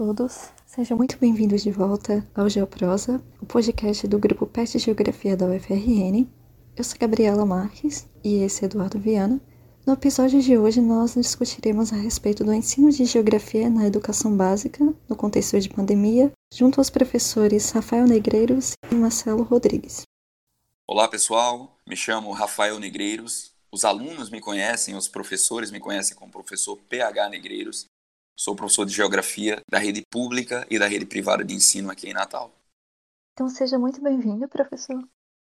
todos, sejam muito bem-vindos de volta ao Geoprosa, o podcast do grupo PET Geografia da UFRN. Eu sou Gabriela Marques e esse é Eduardo Viana. No episódio de hoje, nós discutiremos a respeito do ensino de geografia na educação básica, no contexto de pandemia, junto aos professores Rafael Negreiros e Marcelo Rodrigues. Olá, pessoal. Me chamo Rafael Negreiros. Os alunos me conhecem, os professores me conhecem como professor PH Negreiros. Sou professor de Geografia da rede pública e da rede privada de ensino aqui em Natal. Então seja muito bem-vindo, professor.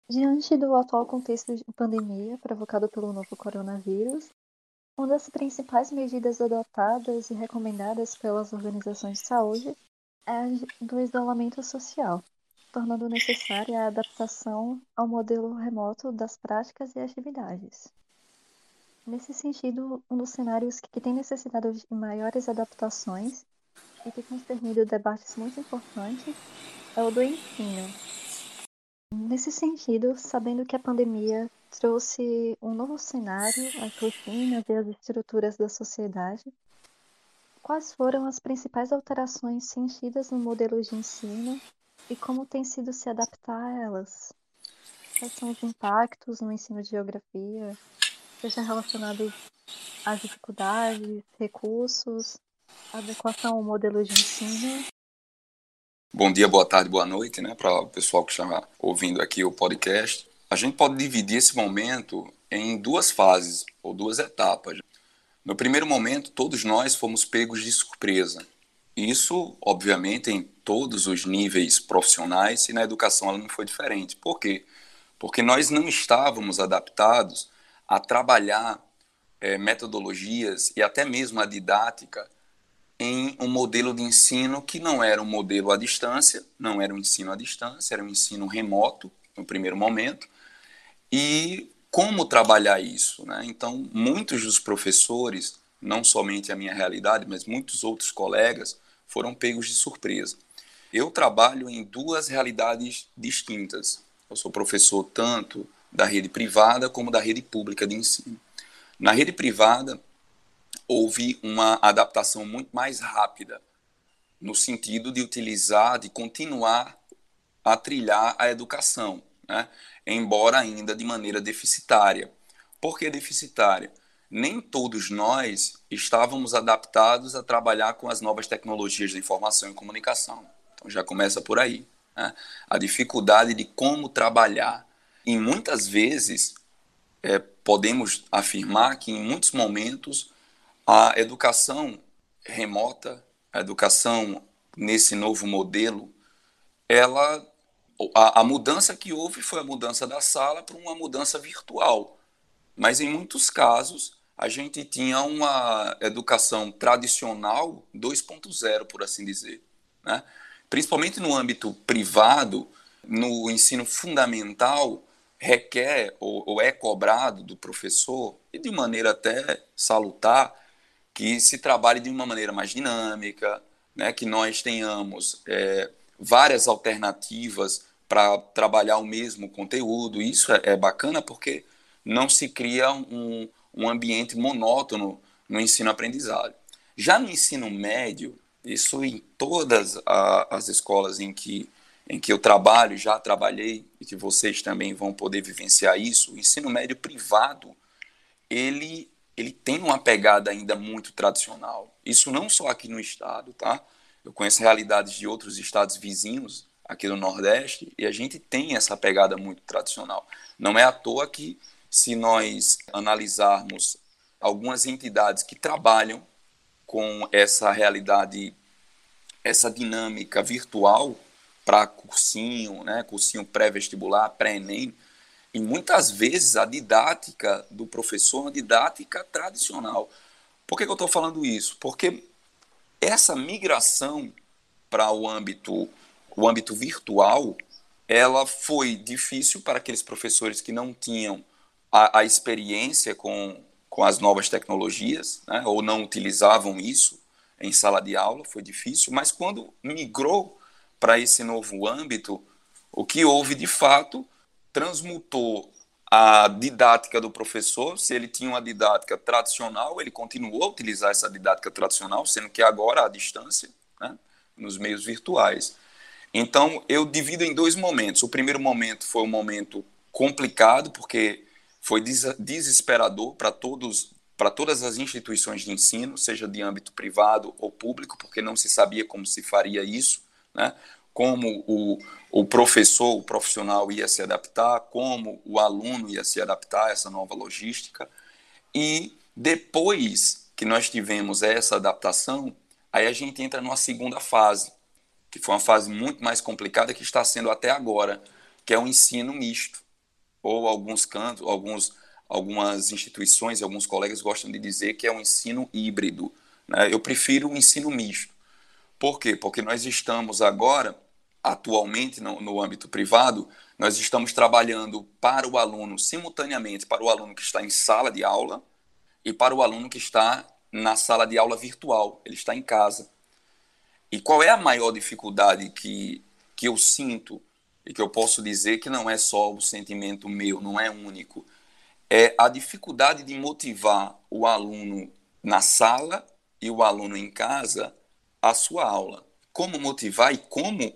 Diante do atual contexto de pandemia provocado pelo novo coronavírus, uma das principais medidas adotadas e recomendadas pelas organizações de saúde é a do isolamento social, tornando necessária a adaptação ao modelo remoto das práticas e atividades. Nesse sentido, um dos cenários que tem necessitado de maiores adaptações e que tem permitido debates muito importantes é o do ensino. Nesse sentido, sabendo que a pandemia trouxe um novo cenário às rotinas e às estruturas da sociedade, quais foram as principais alterações sentidas no modelo de ensino e como tem sido se adaptar a elas? Quais são os impactos no ensino de geografia, seja relacionado às dificuldades, recursos, adequação ao modelo de ensino. Bom dia, boa tarde, boa noite, né, para o pessoal que está ouvindo aqui o podcast. A gente pode dividir esse momento em duas fases ou duas etapas. No primeiro momento, todos nós fomos pegos de surpresa. Isso, obviamente, em todos os níveis profissionais e na educação ela não foi diferente. Por quê? Porque nós não estávamos adaptados a trabalhar é, metodologias e até mesmo a didática em um modelo de ensino que não era um modelo à distância, não era um ensino à distância, era um ensino remoto no primeiro momento. E como trabalhar isso? Né? Então, muitos dos professores, não somente a minha realidade, mas muitos outros colegas, foram pegos de surpresa. Eu trabalho em duas realidades distintas. Eu sou professor tanto da rede privada como da rede pública de ensino. Na rede privada, houve uma adaptação muito mais rápida, no sentido de utilizar, de continuar a trilhar a educação, né? embora ainda de maneira deficitária. Por que deficitária? Nem todos nós estávamos adaptados a trabalhar com as novas tecnologias de informação e comunicação. Então já começa por aí. Né? A dificuldade de como trabalhar e muitas vezes é, podemos afirmar que em muitos momentos a educação remota, a educação nesse novo modelo, ela a, a mudança que houve foi a mudança da sala para uma mudança virtual. Mas em muitos casos a gente tinha uma educação tradicional 2.0, por assim dizer. Né? Principalmente no âmbito privado, no ensino fundamental, requer ou, ou, é cobrado do professor, e de maneira até salutar, que se trabalhe de uma maneira mais dinâmica, né, que nós tenhamos é, várias alternativas para trabalhar o mesmo conteúdo. Isso é, é bacana porque não se cria um, um ambiente monótono no ensino-aprendizagem. Já no ensino médio, isso em todas a, as escolas em que em que eu trabalho, já trabalhei, e que vocês também vão poder vivenciar isso, o ensino médio privado, ele, ele tem uma pegada ainda muito tradicional. Isso não só aqui no estado, tá? Eu conheço realidades de outros estados vizinhos aqui no Nordeste e a gente tem essa pegada muito tradicional. Não é à toa que, se nós analisarmos algumas entidades que trabalham com essa realidade, essa dinâmica virtual, para cursinho, né, cursinho pré-vestibular, pré-ENEM, e muitas vezes a didática do professor é uma didática tradicional. Por que, que eu estou falando isso? Porque essa migração para o âmbito, o âmbito virtual, ela foi difícil para aqueles professores que não tinham a, a experiência com, com as novas tecnologias, né, ou não utilizavam isso em sala de aula, foi difícil, mas quando migrou para esse novo âmbito, o que houve de fato transmutou a didática do professor, se ele tinha uma didática tradicional, ele continuou a utilizar essa didática tradicional, sendo que agora à distância, né? nos meios virtuais. Então, eu divido em dois momentos. O primeiro momento foi um momento complicado, porque foi desesperador para todos para todas as instituições de ensino, seja de âmbito privado ou público, porque não se sabia como se faria isso, né? como o, o professor, o profissional ia se adaptar, como o aluno ia se adaptar a essa nova logística. E depois que nós tivemos essa adaptação, aí a gente entra numa segunda fase, que foi uma fase muito mais complicada que está sendo até agora, que é o ensino misto, ou alguns cantos, alguns algumas instituições alguns colegas gostam de dizer que é um ensino híbrido. Né? Eu prefiro o um ensino misto. Por quê? Porque nós estamos agora, atualmente, no, no âmbito privado, nós estamos trabalhando para o aluno, simultaneamente, para o aluno que está em sala de aula e para o aluno que está na sala de aula virtual, ele está em casa. E qual é a maior dificuldade que, que eu sinto e que eu posso dizer que não é só o sentimento meu, não é único, é a dificuldade de motivar o aluno na sala e o aluno em casa a sua aula. Como motivar e como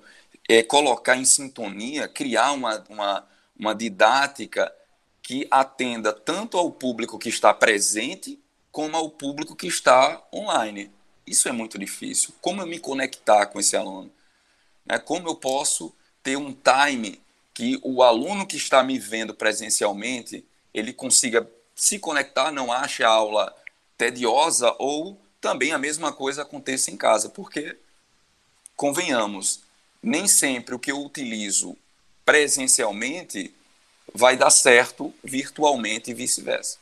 é, colocar em sintonia, criar uma, uma, uma didática que atenda tanto ao público que está presente como ao público que está online. Isso é muito difícil. Como eu me conectar com esse aluno? Né? Como eu posso ter um time que o aluno que está me vendo presencialmente ele consiga se conectar, não ache a aula tediosa ou também a mesma coisa aconteça em casa, porque convenhamos, nem sempre o que eu utilizo presencialmente vai dar certo virtualmente e vice-versa.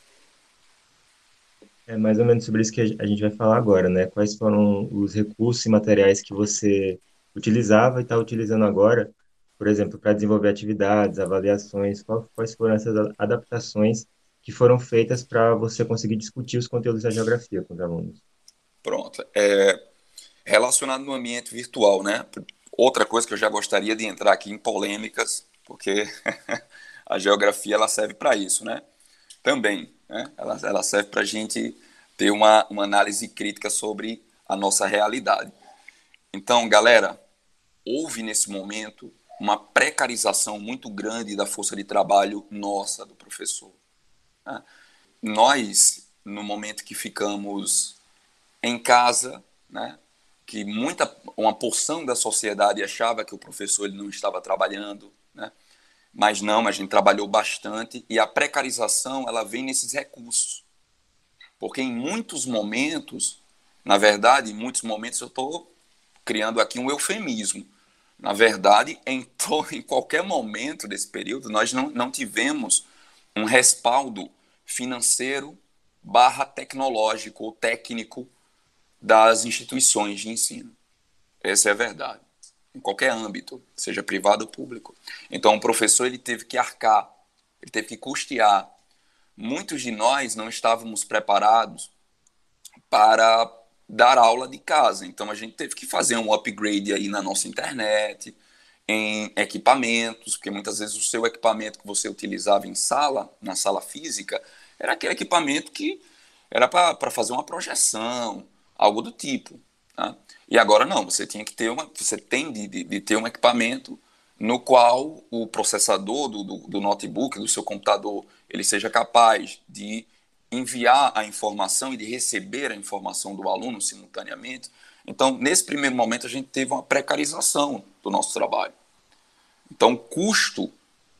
É mais ou menos sobre isso que a gente vai falar agora, né? Quais foram os recursos e materiais que você utilizava e está utilizando agora por exemplo, para desenvolver atividades, avaliações, quais foram essas adaptações que foram feitas para você conseguir discutir os conteúdos da geografia com os alunos? Pronto. É, relacionado no ambiente virtual, né? Outra coisa que eu já gostaria de entrar aqui em polêmicas, porque a geografia ela serve para isso, né? Também, né? Ela, ela serve para a gente ter uma, uma análise crítica sobre a nossa realidade. Então, galera, houve nesse momento uma precarização muito grande da força de trabalho nossa, do professor. Né? Nós, no momento que ficamos em casa, né, que muita uma porção da sociedade achava que o professor ele não estava trabalhando, né? Mas não, a gente trabalhou bastante e a precarização ela vem nesses recursos, porque em muitos momentos, na verdade, em muitos momentos eu estou criando aqui um eufemismo. Na verdade, em, em qualquer momento desse período, nós não, não tivemos um respaldo financeiro barra tecnológico ou técnico das instituições de ensino. Essa é a verdade. Em qualquer âmbito, seja privado ou público. Então, o professor ele teve que arcar, ele teve que custear. Muitos de nós não estávamos preparados para dar aula de casa. Então a gente teve que fazer um upgrade aí na nossa internet, em equipamentos, porque muitas vezes o seu equipamento que você utilizava em sala, na sala física, era aquele equipamento que era para fazer uma projeção, algo do tipo. Tá? E agora não, você tinha que ter uma, você tem de, de, de ter um equipamento no qual o processador do, do, do notebook, do seu computador, ele seja capaz de enviar a informação e de receber a informação do aluno simultaneamente. Então, nesse primeiro momento, a gente teve uma precarização do nosso trabalho. Então, custo,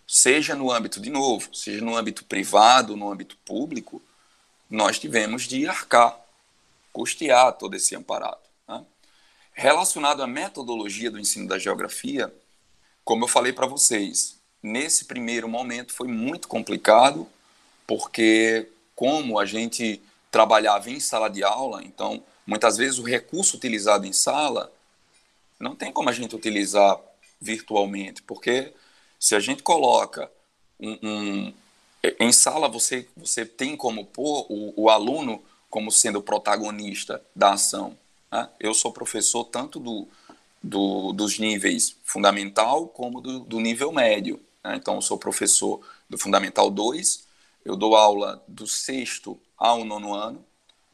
seja no âmbito, de novo, seja no âmbito privado, no âmbito público, nós tivemos de arcar, custear todo esse amparado. Né? Relacionado à metodologia do ensino da geografia, como eu falei para vocês, nesse primeiro momento foi muito complicado, porque como a gente trabalhava em sala de aula, então muitas vezes o recurso utilizado em sala não tem como a gente utilizar virtualmente, porque se a gente coloca um, um em sala você você tem como pôr o, o aluno como sendo o protagonista da ação. Né? Eu sou professor tanto do, do, dos níveis fundamental como do, do nível médio. Né? Então, eu sou professor do Fundamental 2 eu dou aula do sexto ao nono ano.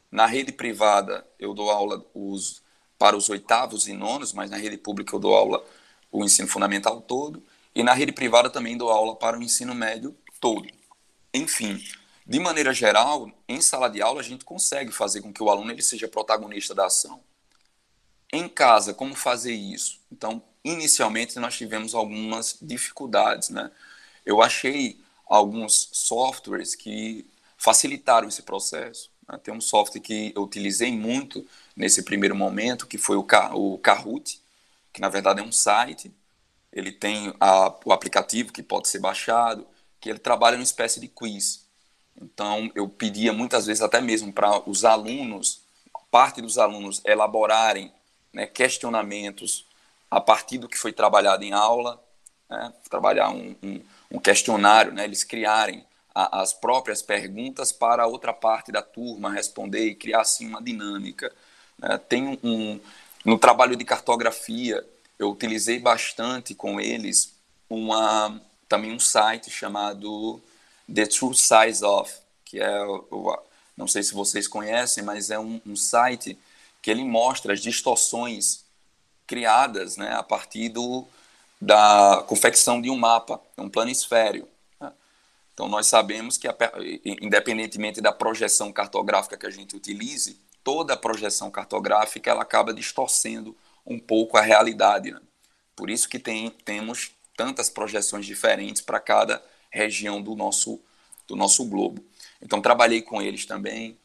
Na rede privada, eu dou aula os para os oitavos e nonos, mas na rede pública eu dou aula o ensino fundamental todo, e na rede privada também dou aula para o ensino médio todo. Enfim, de maneira geral, em sala de aula a gente consegue fazer com que o aluno ele seja protagonista da ação. Em casa, como fazer isso? Então, inicialmente nós tivemos algumas dificuldades, né? Eu achei alguns softwares que facilitaram esse processo. Né? Tem um software que eu utilizei muito nesse primeiro momento, que foi o, o Kahoot, que na verdade é um site. Ele tem a, o aplicativo que pode ser baixado, que ele trabalha uma espécie de quiz. Então, eu pedia muitas vezes até mesmo para os alunos, parte dos alunos, elaborarem né, questionamentos a partir do que foi trabalhado em aula, né, trabalhar um, um, um, questionário, né, eles criarem a, as próprias perguntas para a outra parte da turma responder e criar assim uma dinâmica. Né. Tem um, no trabalho de cartografia, eu utilizei bastante com eles uma também um site chamado The True Size of, que é, não sei se vocês conhecem, mas é um, um site que ele mostra as distorções criadas né, a partir do, da confecção de um mapa, um planisfério. Né? Então, nós sabemos que, independentemente da projeção cartográfica que a gente utilize, toda a projeção cartográfica ela acaba distorcendo um pouco a realidade. Né? Por isso que tem, temos tantas projeções diferentes para cada região do nosso, do nosso globo. Então, trabalhei com eles também,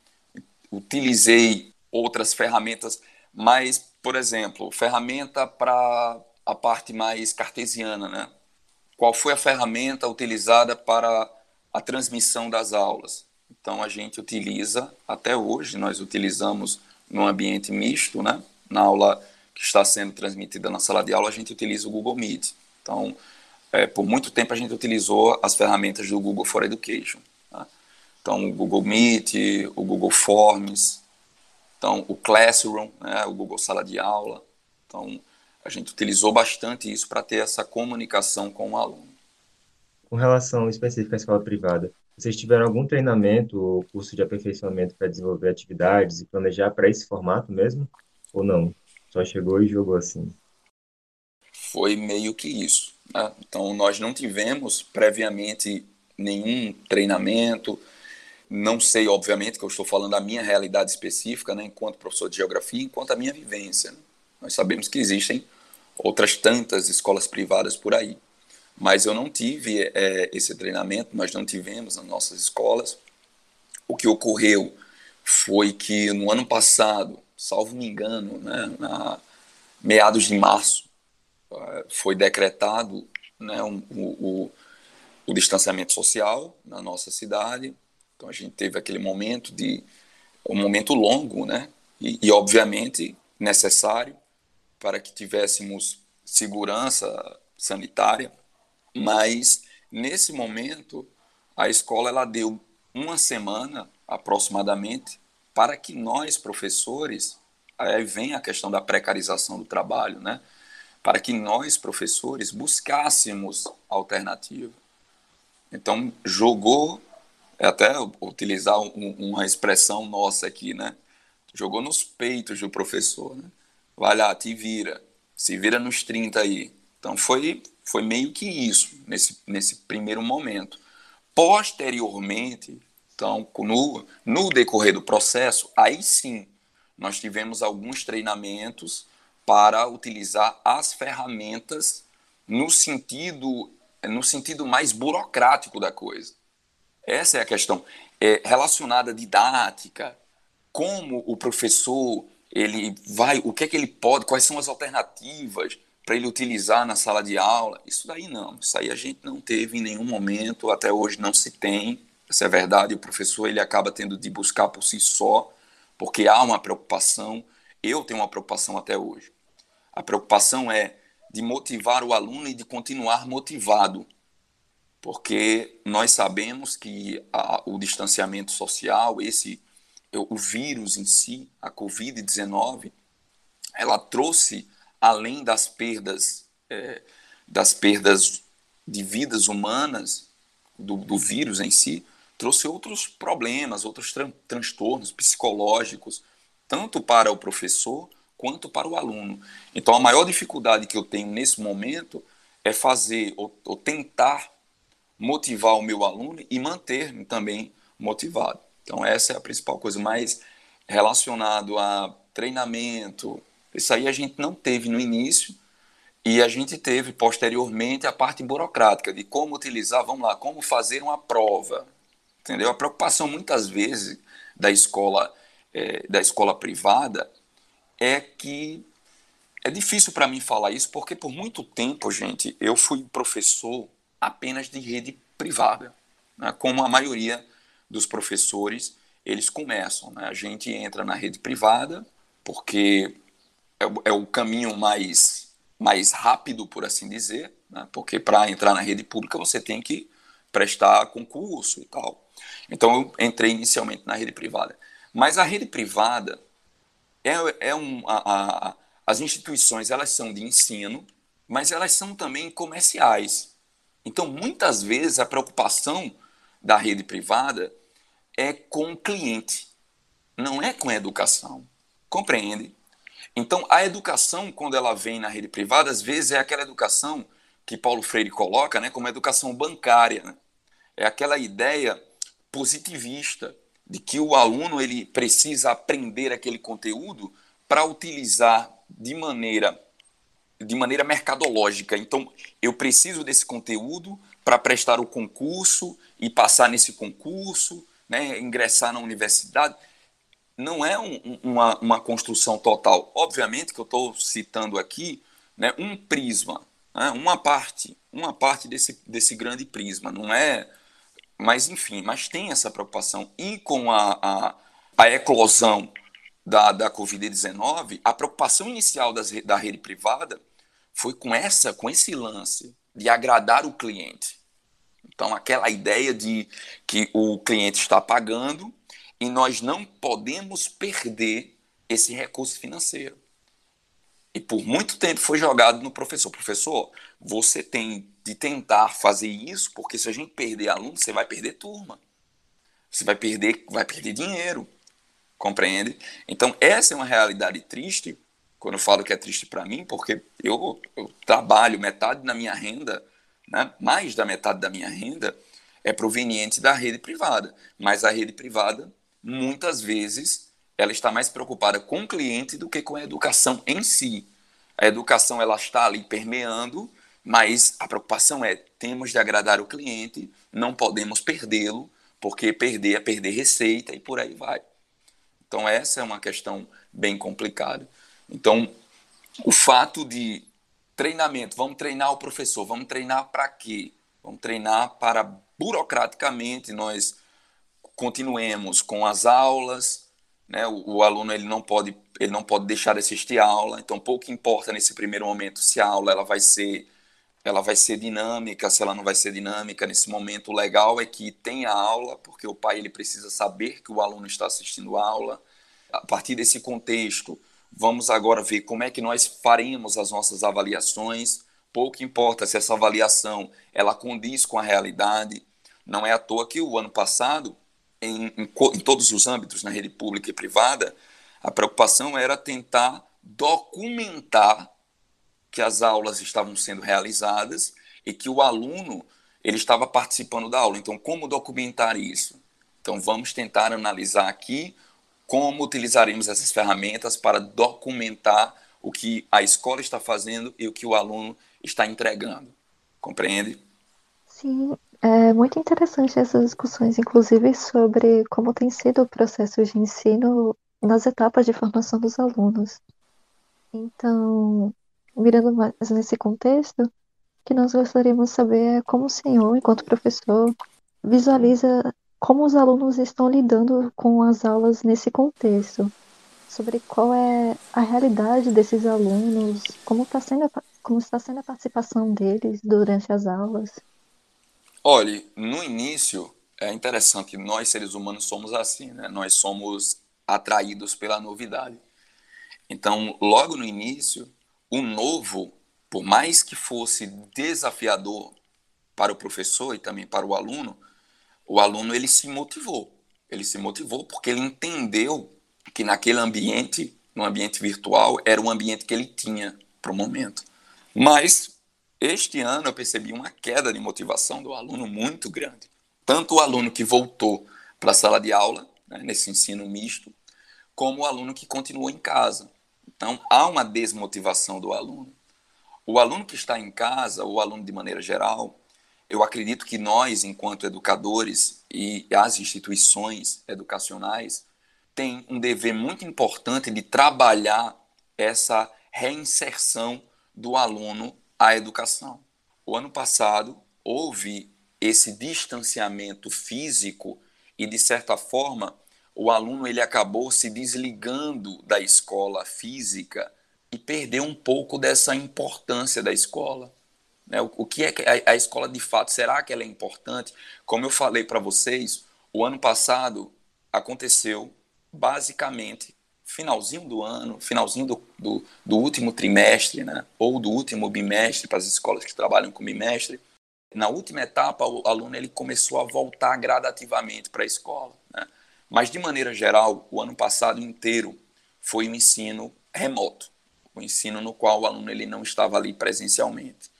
utilizei outras ferramentas, mas, por exemplo, ferramenta para a parte mais cartesiana, né? Qual foi a ferramenta utilizada para a transmissão das aulas? Então, a gente utiliza, até hoje, nós utilizamos no ambiente misto, né? Na aula que está sendo transmitida na sala de aula, a gente utiliza o Google Meet. Então, é, por muito tempo a gente utilizou as ferramentas do Google for Education. Tá? Então, o Google Meet, o Google Forms, então, o Classroom, né, o Google Sala de Aula. Então, a gente utilizou bastante isso para ter essa comunicação com o aluno. Com relação específica à escola privada, vocês tiveram algum treinamento ou curso de aperfeiçoamento para desenvolver atividades e planejar para esse formato mesmo? Ou não? Só chegou e jogou assim? Foi meio que isso. Né? Então, nós não tivemos previamente nenhum treinamento, não sei, obviamente, que eu estou falando da minha realidade específica, né, enquanto professor de geografia, enquanto a minha vivência. Né? Nós sabemos que existem outras tantas escolas privadas por aí. Mas eu não tive é, esse treinamento, nós não tivemos nas nossas escolas. O que ocorreu foi que no ano passado, salvo me engano, né, na meados de março, foi decretado né, um, o, o distanciamento social na nossa cidade, então a gente teve aquele momento de um momento longo, né? E, e obviamente necessário para que tivéssemos segurança sanitária, mas nesse momento a escola ela deu uma semana aproximadamente para que nós professores aí vem a questão da precarização do trabalho, né? Para que nós professores buscássemos alternativa. Então jogou é até utilizar um, uma expressão nossa aqui, né? Jogou nos peitos do professor, né? Vai lá, te vira, se vira nos 30 aí. Então foi, foi meio que isso, nesse, nesse primeiro momento. Posteriormente, então, no, no decorrer do processo, aí sim, nós tivemos alguns treinamentos para utilizar as ferramentas no sentido, no sentido mais burocrático da coisa. Essa é a questão. É, relacionada à didática, como o professor ele vai, o que é que ele pode, quais são as alternativas para ele utilizar na sala de aula. Isso daí não, isso aí a gente não teve em nenhum momento, até hoje não se tem. Essa é verdade, o professor ele acaba tendo de buscar por si só, porque há uma preocupação. Eu tenho uma preocupação até hoje. A preocupação é de motivar o aluno e de continuar motivado porque nós sabemos que a, o distanciamento social, esse o vírus em si, a Covid-19, ela trouxe além das perdas é, das perdas de vidas humanas do, do, vírus em si, trouxe outros problemas, outros tran transtornos psicológicos, tanto para o professor quanto para o aluno. Então, a maior dificuldade que eu tenho nesse momento é fazer ou, ou tentar motivar o meu aluno e manter-me também motivado. Então, essa é a principal coisa, mais relacionado a treinamento. Isso aí a gente não teve no início e a gente teve posteriormente a parte burocrática de como utilizar, vamos lá, como fazer uma prova. Entendeu? A preocupação muitas vezes da escola é, da escola privada é que é difícil para mim falar isso porque por muito tempo, gente, eu fui professor apenas de rede privada, né? como a maioria dos professores eles começam. Né? A gente entra na rede privada porque é, é o caminho mais, mais rápido, por assim dizer, né? porque para entrar na rede pública você tem que prestar concurso e tal. Então eu entrei inicialmente na rede privada. Mas a rede privada é, é um, a, a, as instituições elas são de ensino, mas elas são também comerciais. Então muitas vezes a preocupação da rede privada é com o cliente, não é com a educação. Compreende? Então, a educação, quando ela vem na rede privada, às vezes é aquela educação que Paulo Freire coloca né, como educação bancária. Né? É aquela ideia positivista de que o aluno ele precisa aprender aquele conteúdo para utilizar de maneira de maneira mercadológica. Então, eu preciso desse conteúdo para prestar o concurso e passar nesse concurso, né, ingressar na universidade, não é um, uma, uma construção total. Obviamente que eu estou citando aqui né, um prisma, né, uma parte, uma parte desse, desse grande prisma. Não é, mas enfim, mas tem essa preocupação e com a, a, a eclosão da, da Covid-19, a preocupação inicial das, da rede privada foi com essa, com esse lance de agradar o cliente. Então, aquela ideia de que o cliente está pagando e nós não podemos perder esse recurso financeiro. E por muito tempo foi jogado no professor. Professor, você tem de tentar fazer isso, porque se a gente perder aluno, você vai perder turma. Você vai perder, vai perder dinheiro. Compreende? Então, essa é uma realidade triste, quando eu falo que é triste para mim, porque eu, eu trabalho metade da minha renda né? mais da metade da minha renda é proveniente da rede privada. Mas a rede privada, muitas vezes, ela está mais preocupada com o cliente do que com a educação em si. A educação ela está ali permeando, mas a preocupação é temos de agradar o cliente, não podemos perdê-lo, porque perder é perder receita e por aí vai. Então essa é uma questão bem complicada. Então o fato de Treinamento, vamos treinar o professor, vamos treinar para quê? Vamos treinar para burocraticamente nós continuemos com as aulas, né? O, o, aluno ele não pode ele não pode deixar de assistir a aula, então pouco importa nesse primeiro momento se a aula ela vai ser ela vai ser dinâmica, se ela não vai ser dinâmica nesse momento. O legal é que tem a aula, porque o pai ele precisa saber que o aluno está assistindo a aula. A partir desse contexto, Vamos agora ver como é que nós faremos as nossas avaliações. Pouco importa se essa avaliação ela condiz com a realidade. Não é à toa que o ano passado, em, em, em todos os âmbitos, na rede pública e privada, a preocupação era tentar documentar que as aulas estavam sendo realizadas e que o aluno ele estava participando da aula. Então, como documentar isso? Então, vamos tentar analisar aqui como utilizaremos essas ferramentas para documentar o que a escola está fazendo e o que o aluno está entregando. Compreende? Sim, é muito interessante essas discussões, inclusive sobre como tem sido o processo de ensino nas etapas de formação dos alunos. Então, mirando mais nesse contexto, o que nós gostaríamos de saber é como o senhor, enquanto professor, visualiza como os alunos estão lidando com as aulas nesse contexto, sobre qual é a realidade desses alunos, como está sendo, como está sendo a participação deles durante as aulas. Olha, no início é interessante, nós seres humanos somos assim, né? Nós somos atraídos pela novidade. Então, logo no início, o novo, por mais que fosse desafiador para o professor e também para o aluno, o aluno ele se motivou. Ele se motivou porque ele entendeu que naquele ambiente no ambiente virtual era o ambiente que ele tinha para o momento. Mas este ano eu percebi uma queda de motivação do aluno muito grande. Tanto o aluno que voltou para a sala de aula, né, nesse ensino misto, como o aluno que continuou em casa. Então, há uma desmotivação do aluno. O aluno que está em casa, o aluno de maneira geral, eu acredito que nós, enquanto educadores e as instituições educacionais, tem um dever muito importante de trabalhar essa reinserção do aluno à educação. O ano passado houve esse distanciamento físico e de certa forma o aluno ele acabou se desligando da escola física e perdeu um pouco dessa importância da escola. Né? O, o, que é a, a escola de fato? Será que ela é importante? Como eu falei para vocês, o ano passado aconteceu basicamente finalzinho do ano, finalzinho do, do, do, último trimestre, né? ou do último bimestre para as escolas que trabalham com bimestre. Na última etapa, o aluno ele começou a voltar gradativamente para a escola. Né? Mas, de maneira geral, o ano passado inteiro foi um ensino remoto, o um ensino no qual o aluno ele não estava ali presencialmente.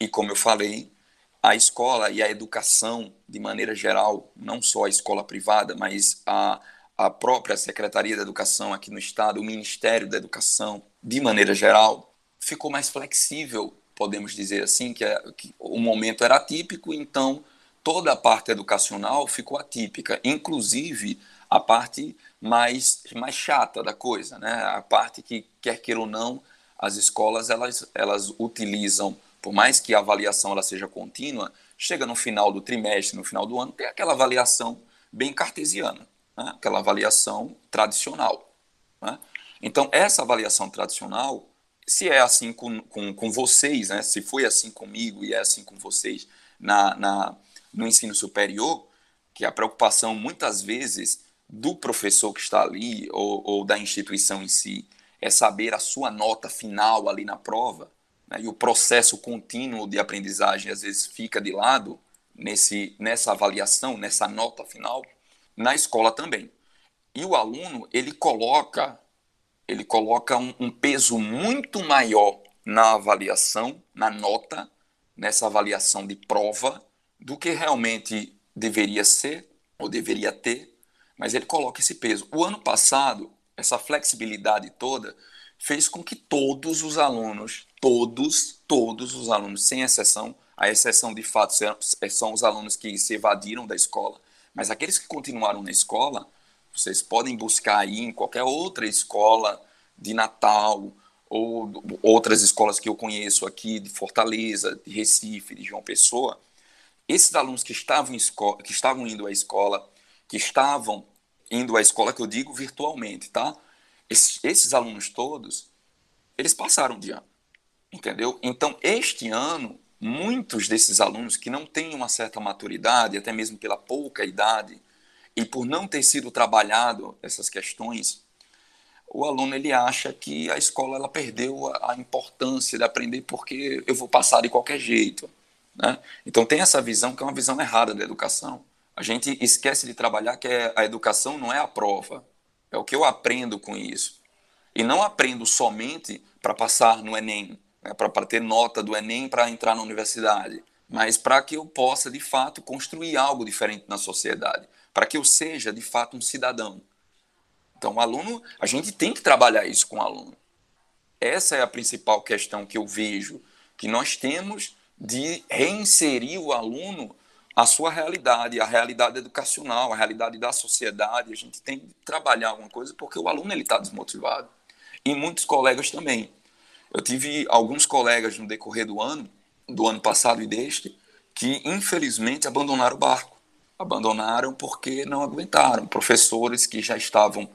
E, como eu falei, a escola e a educação, de maneira geral, não só a escola privada, mas a, a própria Secretaria da Educação aqui no Estado, o Ministério da Educação, de maneira geral, ficou mais flexível, podemos dizer assim, que, é, que o momento era atípico, então toda a parte educacional ficou atípica, inclusive a parte mais, mais chata da coisa, né? a parte que, quer queira ou não, as escolas elas, elas utilizam, por mais que a avaliação ela seja contínua, chega no final do trimestre, no final do ano, tem aquela avaliação bem cartesiana, né? aquela avaliação tradicional. Né? Então, essa avaliação tradicional, se é assim com, com, com vocês, né? se foi assim comigo e é assim com vocês na, na no ensino superior, que a preocupação muitas vezes do professor que está ali ou, ou da instituição em si é saber a sua nota final ali na prova, né? e o processo contínuo de aprendizagem às vezes fica de lado nesse, nessa avaliação, nessa nota final, na escola também. E o aluno, ele coloca, ele coloca um, um peso muito maior na avaliação, na nota, nessa avaliação de prova, do que realmente deveria ser ou deveria ter, mas ele coloca esse peso. O ano passado, essa flexibilidade toda fez com que todos os alunos, todos, todos os alunos, sem exceção, a exceção de fato são os alunos que se evadiram da escola, mas aqueles que continuaram na escola, vocês podem buscar aí em qualquer outra escola de Natal ou outras escolas que eu conheço aqui de Fortaleza, de Recife, de João Pessoa, esses alunos que estavam, escola, que estavam indo à escola, que estavam indo à escola, que eu digo virtualmente, tá? Esses, esses alunos todos, eles passaram de ano, entendeu? Então, este ano, muitos desses alunos que não têm uma certa maturidade, até mesmo pela pouca idade, e por não ter sido trabalhado essas questões, o aluno ele acha que a escola ela perdeu a, a importância de aprender porque eu vou passar de qualquer jeito. Né? Então tem essa visão que é uma visão errada da educação. A gente esquece de trabalhar que é, a educação não é a prova, é o que eu aprendo com isso. E não aprendo somente para passar no Enem, né, para ter nota do Enem para entrar na universidade, mas para que eu possa, de fato, construir algo diferente na sociedade, para que eu seja, de fato, um cidadão. Então, o aluno, a gente tem que trabalhar isso com o aluno. Essa é a principal questão que eu vejo, que nós temos de reinserir o aluno à sua realidade, a realidade educacional, a realidade da sociedade. A gente tem que trabalhar alguma coisa porque o aluno ele está desmotivado. E muitos colegas também. Eu tive alguns colegas no decorrer do ano, do ano passado e deste, que infelizmente abandonaram o barco. Abandonaram porque não aguentaram. Professores que já estavam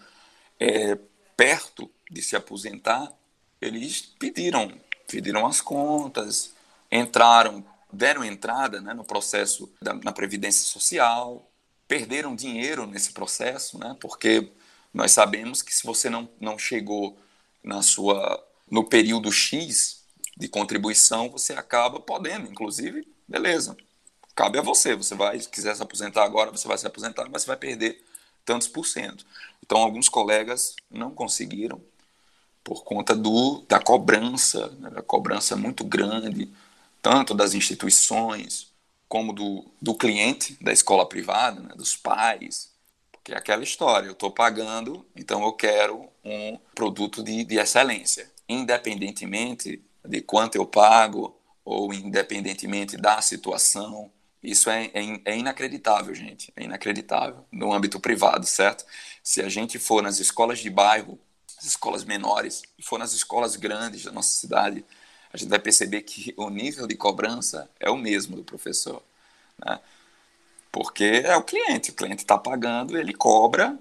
é, perto de se aposentar, eles pediram, pediram as contas, entraram, deram entrada né, no processo da, na Previdência Social, perderam dinheiro nesse processo, né, porque nós sabemos que se você não, não chegou na sua no período X de contribuição, você acaba podendo, inclusive, beleza, cabe a você, você vai, se quiser se aposentar agora, você vai se aposentar, mas você vai perder tantos por cento. Então, alguns colegas não conseguiram por conta do, da cobrança, né, da cobrança muito grande, tanto das instituições como do, do cliente da escola privada, né, dos pais, porque é aquela história, eu estou pagando, então eu quero um produto de, de excelência, independentemente de quanto eu pago ou independentemente da situação, isso é, é, é, inacreditável, gente. É inacreditável no âmbito privado, certo? Se a gente for nas escolas de bairro, as escolas menores, e for nas escolas grandes da nossa cidade, a gente vai perceber que o nível de cobrança é o mesmo do professor. Né? Porque é o cliente, o cliente está pagando, ele cobra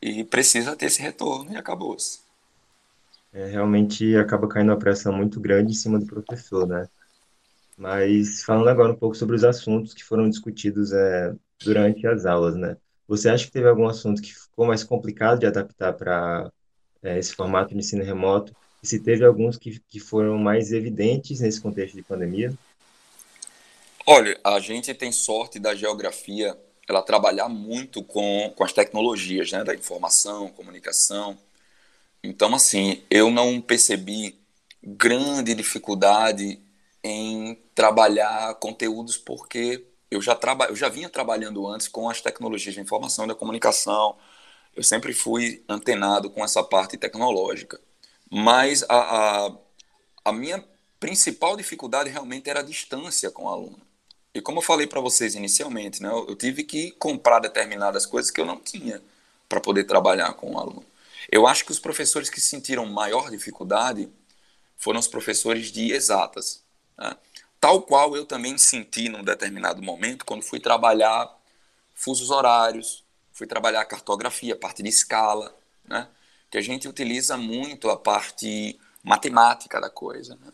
e precisa ter esse retorno e acabou-se. É, realmente acaba caindo uma pressão muito grande em cima do professor, né? Mas falando agora um pouco sobre os assuntos que foram discutidos é, durante as aulas, né? Você acha que teve algum assunto que ficou mais complicado de adaptar para é, esse formato de ensino remoto? E se teve alguns que, que foram mais evidentes nesse contexto de pandemia? Olha, a gente tem sorte da geografia ela trabalhar muito com, com as tecnologias, né, da informação, comunicação. Então, assim, eu não percebi grande dificuldade em trabalhar conteúdos porque eu já, traba, eu já vinha trabalhando antes com as tecnologias de informação e da comunicação. Eu sempre fui antenado com essa parte tecnológica. Mas a, a, a minha principal dificuldade realmente era a distância com o aluno. E como eu falei para vocês inicialmente, né, eu tive que comprar determinadas coisas que eu não tinha para poder trabalhar com o aluno. Eu acho que os professores que sentiram maior dificuldade foram os professores de exatas. Né? Tal qual eu também senti num determinado momento quando fui trabalhar fusos horários, fui trabalhar cartografia, parte de escala, né? que a gente utiliza muito a parte matemática da coisa. Né?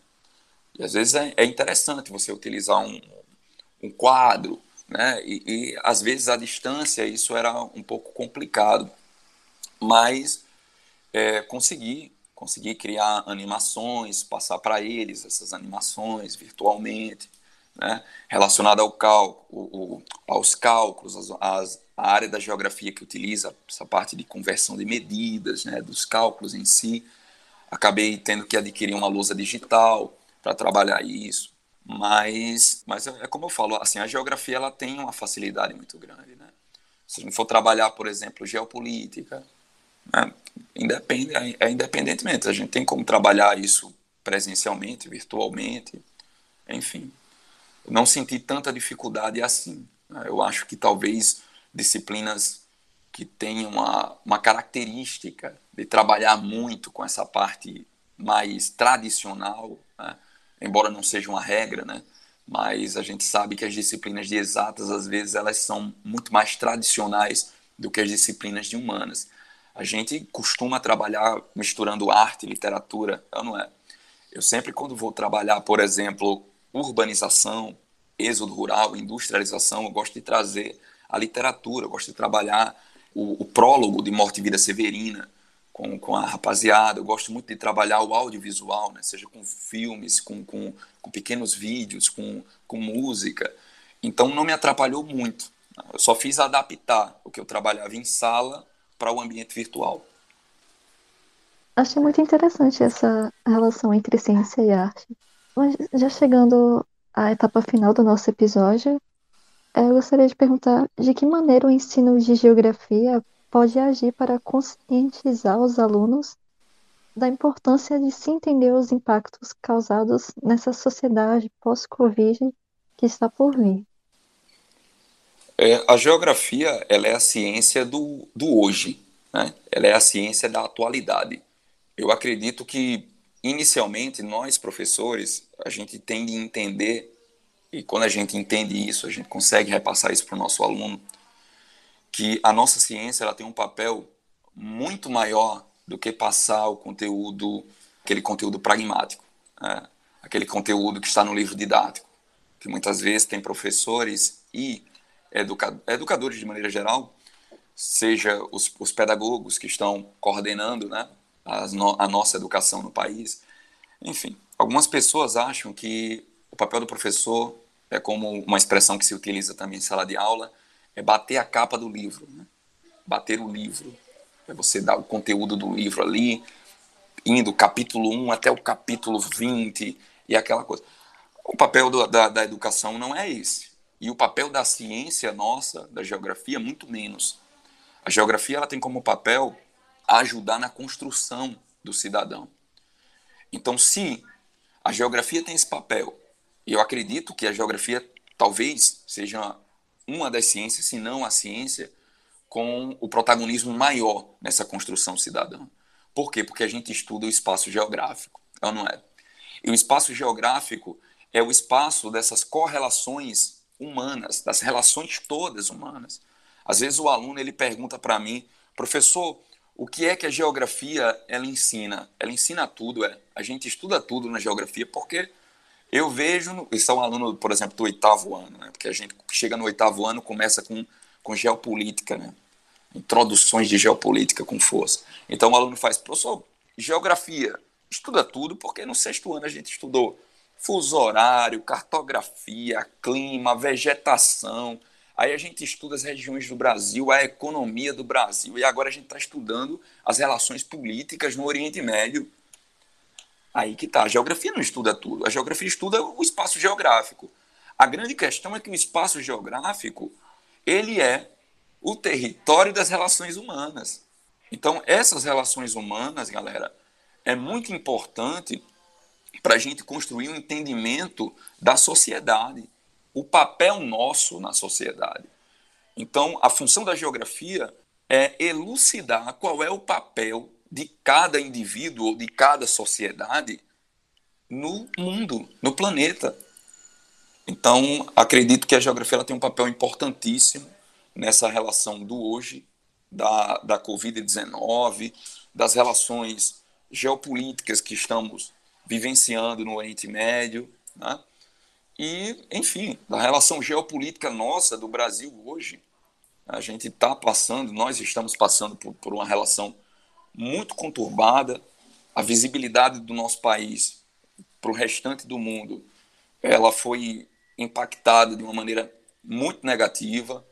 E às vezes é, é interessante você utilizar um, um quadro, né? E, e, às vezes a distância isso era um pouco complicado, mas é, consegui conseguir criar animações, passar para eles essas animações virtualmente, né, relacionada ao cálculo, aos cálculos, as, as, a área da geografia que utiliza essa parte de conversão de medidas, né, dos cálculos em si. Acabei tendo que adquirir uma lousa digital para trabalhar isso, mas, mas é, é como eu falo, assim, a geografia ela tem uma facilidade muito grande, né? Se a gente for trabalhar, por exemplo, geopolítica, né? É, é independentemente, a gente tem como trabalhar isso presencialmente, virtualmente, enfim. não senti tanta dificuldade assim. Né? Eu acho que talvez disciplinas que tenham uma, uma característica de trabalhar muito com essa parte mais tradicional, né? embora não seja uma regra, né? mas a gente sabe que as disciplinas de exatas, às vezes, elas são muito mais tradicionais do que as disciplinas de humanas. A gente costuma trabalhar misturando arte e literatura, não é? Eu sempre, quando vou trabalhar, por exemplo, urbanização, êxodo rural, industrialização, eu gosto de trazer a literatura, eu gosto de trabalhar o, o prólogo de Morte e Vida Severina com, com a rapaziada, eu gosto muito de trabalhar o audiovisual, né? seja com filmes, com, com, com pequenos vídeos, com, com música. Então não me atrapalhou muito. Eu só fiz adaptar o que eu trabalhava em sala para o ambiente virtual. Achei muito interessante essa relação entre ciência e arte. Mas já chegando à etapa final do nosso episódio, eh, eu gostaria de perguntar de que maneira o ensino de geografia pode agir para conscientizar os alunos da importância de se entender os impactos causados nessa sociedade pós-Covid que está por vir. É, a geografia ela é a ciência do, do hoje, né? ela é a ciência da atualidade. Eu acredito que, inicialmente, nós, professores, a gente tem de entender, e quando a gente entende isso, a gente consegue repassar isso para o nosso aluno, que a nossa ciência ela tem um papel muito maior do que passar o conteúdo, aquele conteúdo pragmático, né? aquele conteúdo que está no livro didático, que muitas vezes tem professores e educadores de maneira geral, seja os, os pedagogos que estão coordenando né, no, a nossa educação no país. Enfim, algumas pessoas acham que o papel do professor é como uma expressão que se utiliza também em sala de aula, é bater a capa do livro, né? bater o livro. É você dar o conteúdo do livro ali, indo capítulo 1 até o capítulo 20 e aquela coisa. O papel do, da, da educação não é esse. E o papel da ciência nossa, da geografia, muito menos. A geografia ela tem como papel ajudar na construção do cidadão. Então, se a geografia tem esse papel, e eu acredito que a geografia talvez seja uma das ciências, se não a ciência, com o protagonismo maior nessa construção cidadã. Por quê? Porque a gente estuda o espaço geográfico, é ou não é? E o espaço geográfico é o espaço dessas correlações humanas, das relações todas humanas. Às vezes o aluno ele pergunta para mim, professor, o que é que a geografia ela ensina? Ela ensina tudo, é. A gente estuda tudo na geografia porque eu vejo, isso é um aluno, por exemplo, do oitavo ano, né? Porque a gente chega no oitavo ano começa com com geopolítica, né? Introduções de geopolítica com força. Então o aluno faz, professor, geografia, estuda tudo, porque no sexto ano a gente estudou fuso horário, cartografia, clima, vegetação. Aí a gente estuda as regiões do Brasil, a economia do Brasil, e agora a gente está estudando as relações políticas no Oriente Médio. Aí que tá. A geografia não estuda tudo. A geografia estuda o espaço geográfico. A grande questão é que o espaço geográfico ele é o território das relações humanas. Então, essas relações humanas, galera, é muito importante para a gente construir um entendimento da sociedade, o papel nosso na sociedade. Então, a função da geografia é elucidar qual é o papel de cada indivíduo ou de cada sociedade no mundo, no planeta. Então, acredito que a geografia ela tem um papel importantíssimo nessa relação do hoje, da, da Covid-19, das relações geopolíticas que estamos vivenciando no Oriente Médio, né? e, enfim, da relação geopolítica nossa do Brasil hoje. A gente está passando, nós estamos passando por, por uma relação muito conturbada, a visibilidade do nosso país para o restante do mundo, ela foi impactado de uma maneira muito negativa.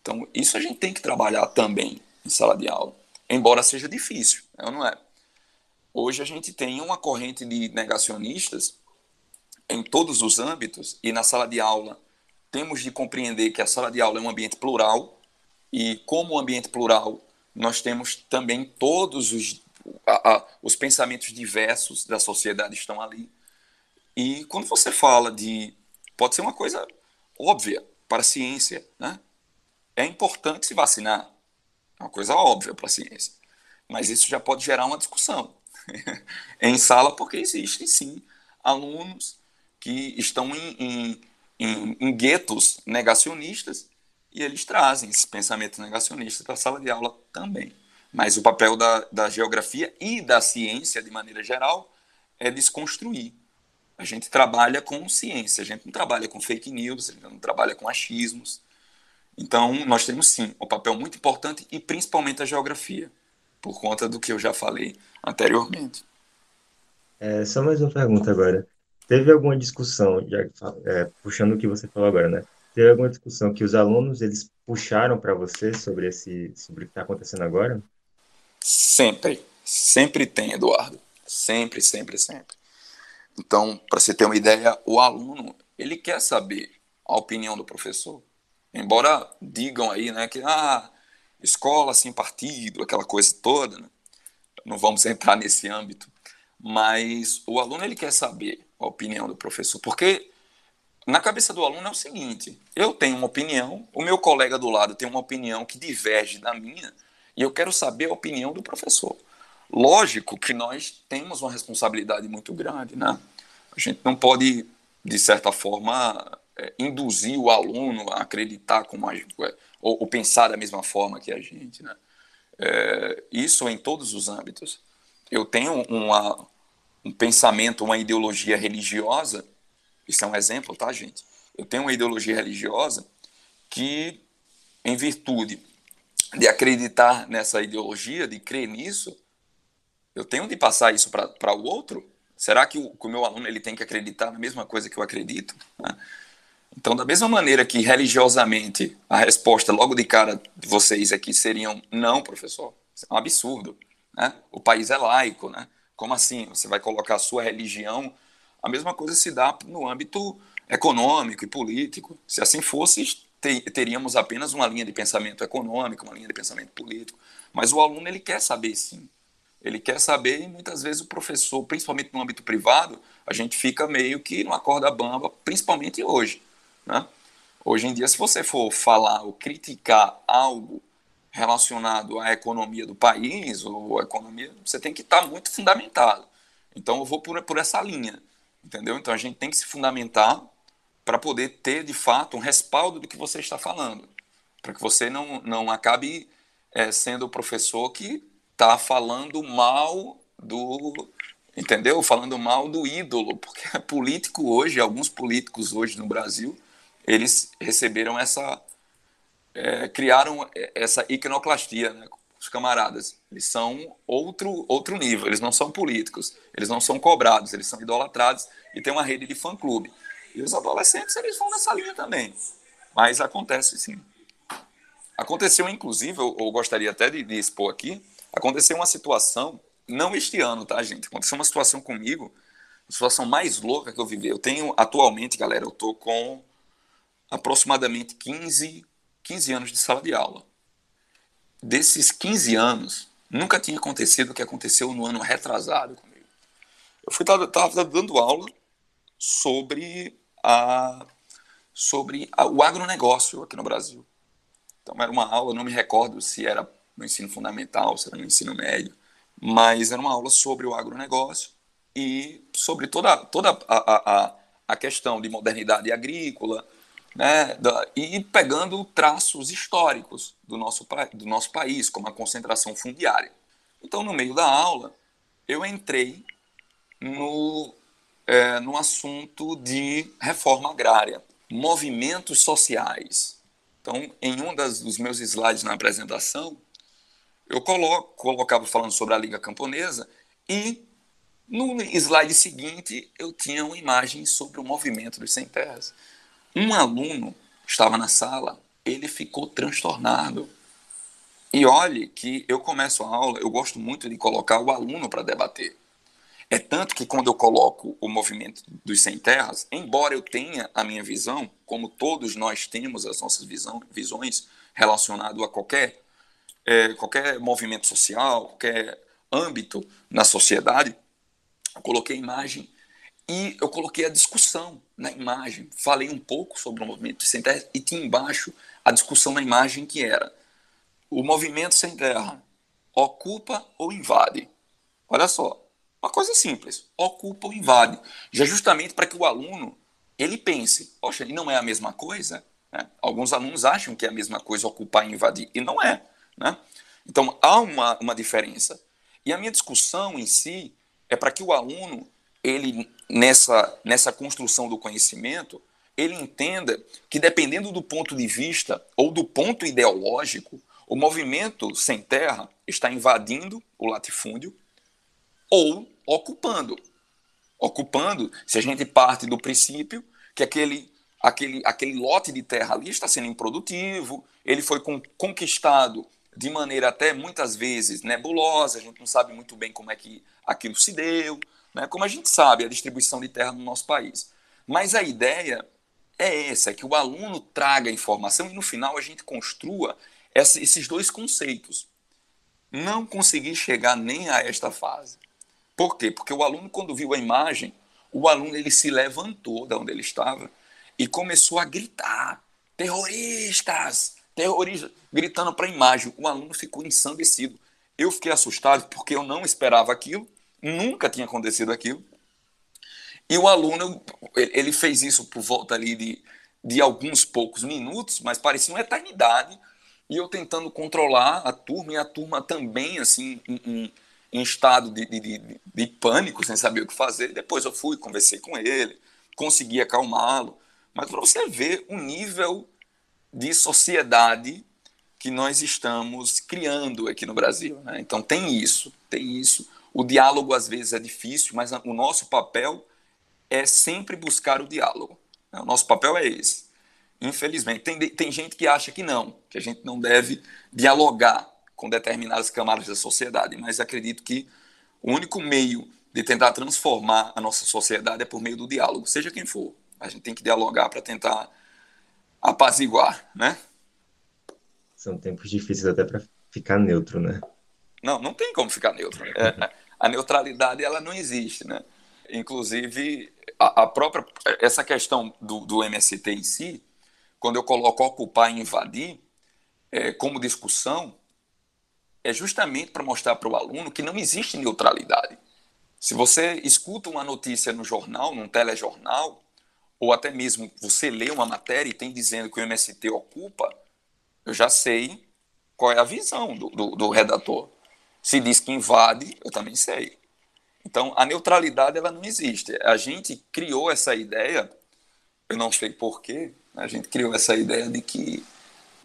Então, isso a gente tem que trabalhar também em sala de aula, embora seja difícil, é não é? Hoje a gente tem uma corrente de negacionistas em todos os âmbitos e na sala de aula temos de compreender que a sala de aula é um ambiente plural e como ambiente plural nós temos também todos os, a, a, os pensamentos diversos da sociedade estão ali. E quando você fala de pode ser uma coisa óbvia para a ciência, né? É importante se vacinar, é uma coisa óbvia para a ciência, mas isso já pode gerar uma discussão em sala, porque existem sim alunos que estão em, em, em, em guetos negacionistas e eles trazem esse pensamento negacionista para a sala de aula também. Mas o papel da, da geografia e da ciência, de maneira geral, é desconstruir a gente trabalha com ciência, a gente não trabalha com fake news, a gente não trabalha com achismos. Então, nós temos sim um papel muito importante e principalmente a geografia, por conta do que eu já falei anteriormente. É, só mais uma pergunta agora. Teve alguma discussão, já, é, puxando o que você falou agora, né? Teve alguma discussão que os alunos eles puxaram para você sobre esse sobre o que está acontecendo agora? Sempre, sempre tem, Eduardo. Sempre, sempre, sempre. Então, para você ter uma ideia, o aluno ele quer saber a opinião do professor. Embora digam aí, né, que ah, escola sem partido, aquela coisa toda, né? não vamos entrar nesse âmbito, mas o aluno ele quer saber a opinião do professor, porque na cabeça do aluno é o seguinte: eu tenho uma opinião, o meu colega do lado tem uma opinião que diverge da minha, e eu quero saber a opinião do professor. Lógico que nós temos uma responsabilidade muito grande, né? A gente não pode, de certa forma, é, induzir o aluno a acreditar como a gente, é, ou, ou, pensar da mesma forma que a gente, né? É, isso em todos os âmbitos. Eu tenho uma, um pensamento, uma ideologia religiosa, isso é um exemplo, tá, gente? Eu tenho uma ideologia religiosa que, em virtude de acreditar nessa ideologia, de crer nisso, eu tenho de passar isso para o outro? Será que o, que o, meu aluno ele tem que acreditar na mesma coisa que eu acredito? Né? Então, da mesma maneira que religiosamente a resposta logo de cara de vocês aqui seriam não, professor, isso é um absurdo. Né? O país é laico, né? Como assim? Você vai colocar a sua religião? A mesma coisa se dá no âmbito econômico e político. Se assim fosse, teríamos apenas uma linha de pensamento econômico, uma linha de pensamento político. Mas o aluno ele quer saber sim. Ele quer saber e muitas vezes o professor, principalmente no âmbito privado, a gente fica meio que numa corda bamba, principalmente hoje. Né? Hoje em dia, se você for falar ou criticar algo relacionado à economia do país ou à economia, você tem que estar muito fundamentado. Então, eu vou por, por essa linha, entendeu? Então, a gente tem que se fundamentar para poder ter, de fato, um respaldo do que você está falando, para que você não, não acabe é, sendo o professor que está falando mal do, entendeu? Falando mal do ídolo, porque político hoje, alguns políticos hoje no Brasil, eles receberam essa é, criaram essa iconoclastia, né? Os camaradas, eles são outro outro nível, eles não são políticos, eles não são cobrados, eles são idolatrados e tem uma rede de fã-clube. E os adolescentes, eles vão nessa linha também. Mas acontece sim. Aconteceu, inclusive, eu, eu gostaria até de, de expor aqui, aconteceu uma situação, não este ano, tá, gente? Aconteceu uma situação comigo, a situação mais louca que eu vivi. Eu tenho, atualmente, galera, eu tô com aproximadamente 15 15 anos de sala de aula. Desses 15 anos, nunca tinha acontecido o que aconteceu no ano retrasado comigo. Eu fui estava dando aula sobre a sobre a, o agronegócio aqui no Brasil. Então era uma aula, não me recordo se era no ensino fundamental, se era no ensino médio, mas era uma aula sobre o agronegócio e sobre toda, toda a, a, a questão de modernidade agrícola, né, e pegando traços históricos do nosso, do nosso país, como a concentração fundiária. Então, no meio da aula, eu entrei no, é, no assunto de reforma agrária, movimentos sociais. Então, em um das, dos meus slides na apresentação, eu coloco, colocava falando sobre a Liga Camponesa e no slide seguinte eu tinha uma imagem sobre o movimento dos sem terras. Um aluno estava na sala, ele ficou transtornado. E olhe que eu começo a aula, eu gosto muito de colocar o aluno para debater. É tanto que quando eu coloco o movimento dos sem terras, embora eu tenha a minha visão, como todos nós temos as nossas visão, visões relacionado a qualquer, é, qualquer movimento social, qualquer âmbito na sociedade, eu coloquei a imagem e eu coloquei a discussão na imagem. Falei um pouco sobre o movimento sem terra e tinha embaixo a discussão na imagem que era o movimento sem terra ocupa ou invade. Olha só, uma coisa simples, ocupa ou invade. Já justamente para que o aluno ele pense, poxa, não é a mesma coisa? Né? Alguns alunos acham que é a mesma coisa ocupar e invadir, e não é. Né? Então há uma, uma diferença. E a minha discussão em si é para que o aluno ele nessa nessa construção do conhecimento, ele entenda que dependendo do ponto de vista ou do ponto ideológico, o movimento sem terra está invadindo o latifúndio ou ocupando. Ocupando, se a gente parte do princípio que aquele aquele aquele lote de terra ali está sendo improdutivo, ele foi conquistado de maneira até muitas vezes nebulosa, a gente não sabe muito bem como é que aquilo se deu, né? como a gente sabe a distribuição de terra no nosso país. Mas a ideia é essa, é que o aluno traga a informação e no final a gente construa esses dois conceitos. Não consegui chegar nem a esta fase. Por quê? Porque o aluno, quando viu a imagem, o aluno ele se levantou da onde ele estava e começou a gritar: terroristas! Terroristas! Gritando para a imagem. O aluno ficou ensandecido. Eu fiquei assustado porque eu não esperava aquilo nunca tinha acontecido aquilo. E o aluno, ele fez isso por volta ali de, de alguns poucos minutos, mas parecia uma eternidade, e eu tentando controlar a turma, e a turma também, assim, em, em estado de, de, de, de pânico, sem saber o que fazer. Depois eu fui, conversei com ele, consegui acalmá-lo, mas para você ver o nível de sociedade que nós estamos criando aqui no Brasil. Né? Então tem isso, tem isso. O diálogo às vezes é difícil, mas o nosso papel é sempre buscar o diálogo. O nosso papel é esse. Infelizmente, tem, tem gente que acha que não, que a gente não deve dialogar com determinadas camadas da sociedade, mas acredito que o único meio de tentar transformar a nossa sociedade é por meio do diálogo, seja quem for. A gente tem que dialogar para tentar apaziguar, né? São tempos difíceis até para ficar neutro, né? Não, não tem como ficar neutro. É, a neutralidade ela não existe, né? Inclusive a, a própria essa questão do, do, MST em si, quando eu coloco ocupar e invadir é, como discussão, é justamente para mostrar para o aluno que não existe neutralidade. Se você escuta uma notícia no jornal, num telejornal, ou até mesmo você lê uma matéria e tem dizendo que o MST ocupa, eu já sei qual é a visão do, do, do redator. Se diz que invade, eu também sei. Então, a neutralidade ela não existe. A gente criou essa ideia, eu não sei porquê, a gente criou essa ideia de que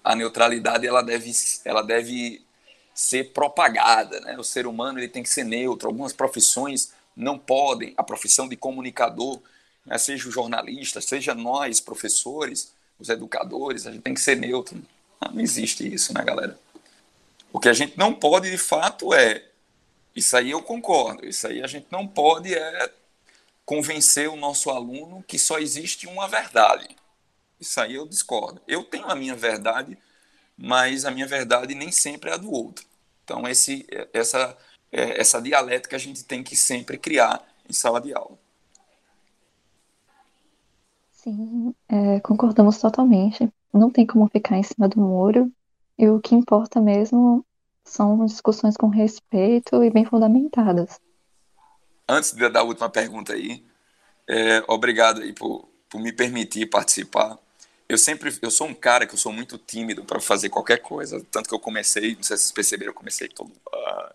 a neutralidade ela deve, ela deve ser propagada, né? O ser humano ele tem que ser neutro. Algumas profissões não podem. A profissão de comunicador, né? seja o jornalista, seja nós professores, os educadores, a gente tem que ser neutro. Não existe isso, né, galera? O que a gente não pode de fato é isso aí eu concordo. Isso aí a gente não pode é convencer o nosso aluno que só existe uma verdade. Isso aí eu discordo. Eu tenho a minha verdade, mas a minha verdade nem sempre é a do outro. Então, esse, essa, é, essa dialética a gente tem que sempre criar em sala de aula. Sim, é, concordamos totalmente. Não tem como ficar em cima do muro. E o que importa mesmo são discussões com respeito e bem fundamentadas. Antes de dar a última pergunta aí, é, obrigado aí por, por me permitir participar. Eu sempre eu sou um cara que eu sou muito tímido para fazer qualquer coisa tanto que eu comecei não sei se vocês perceberam eu comecei todo ah,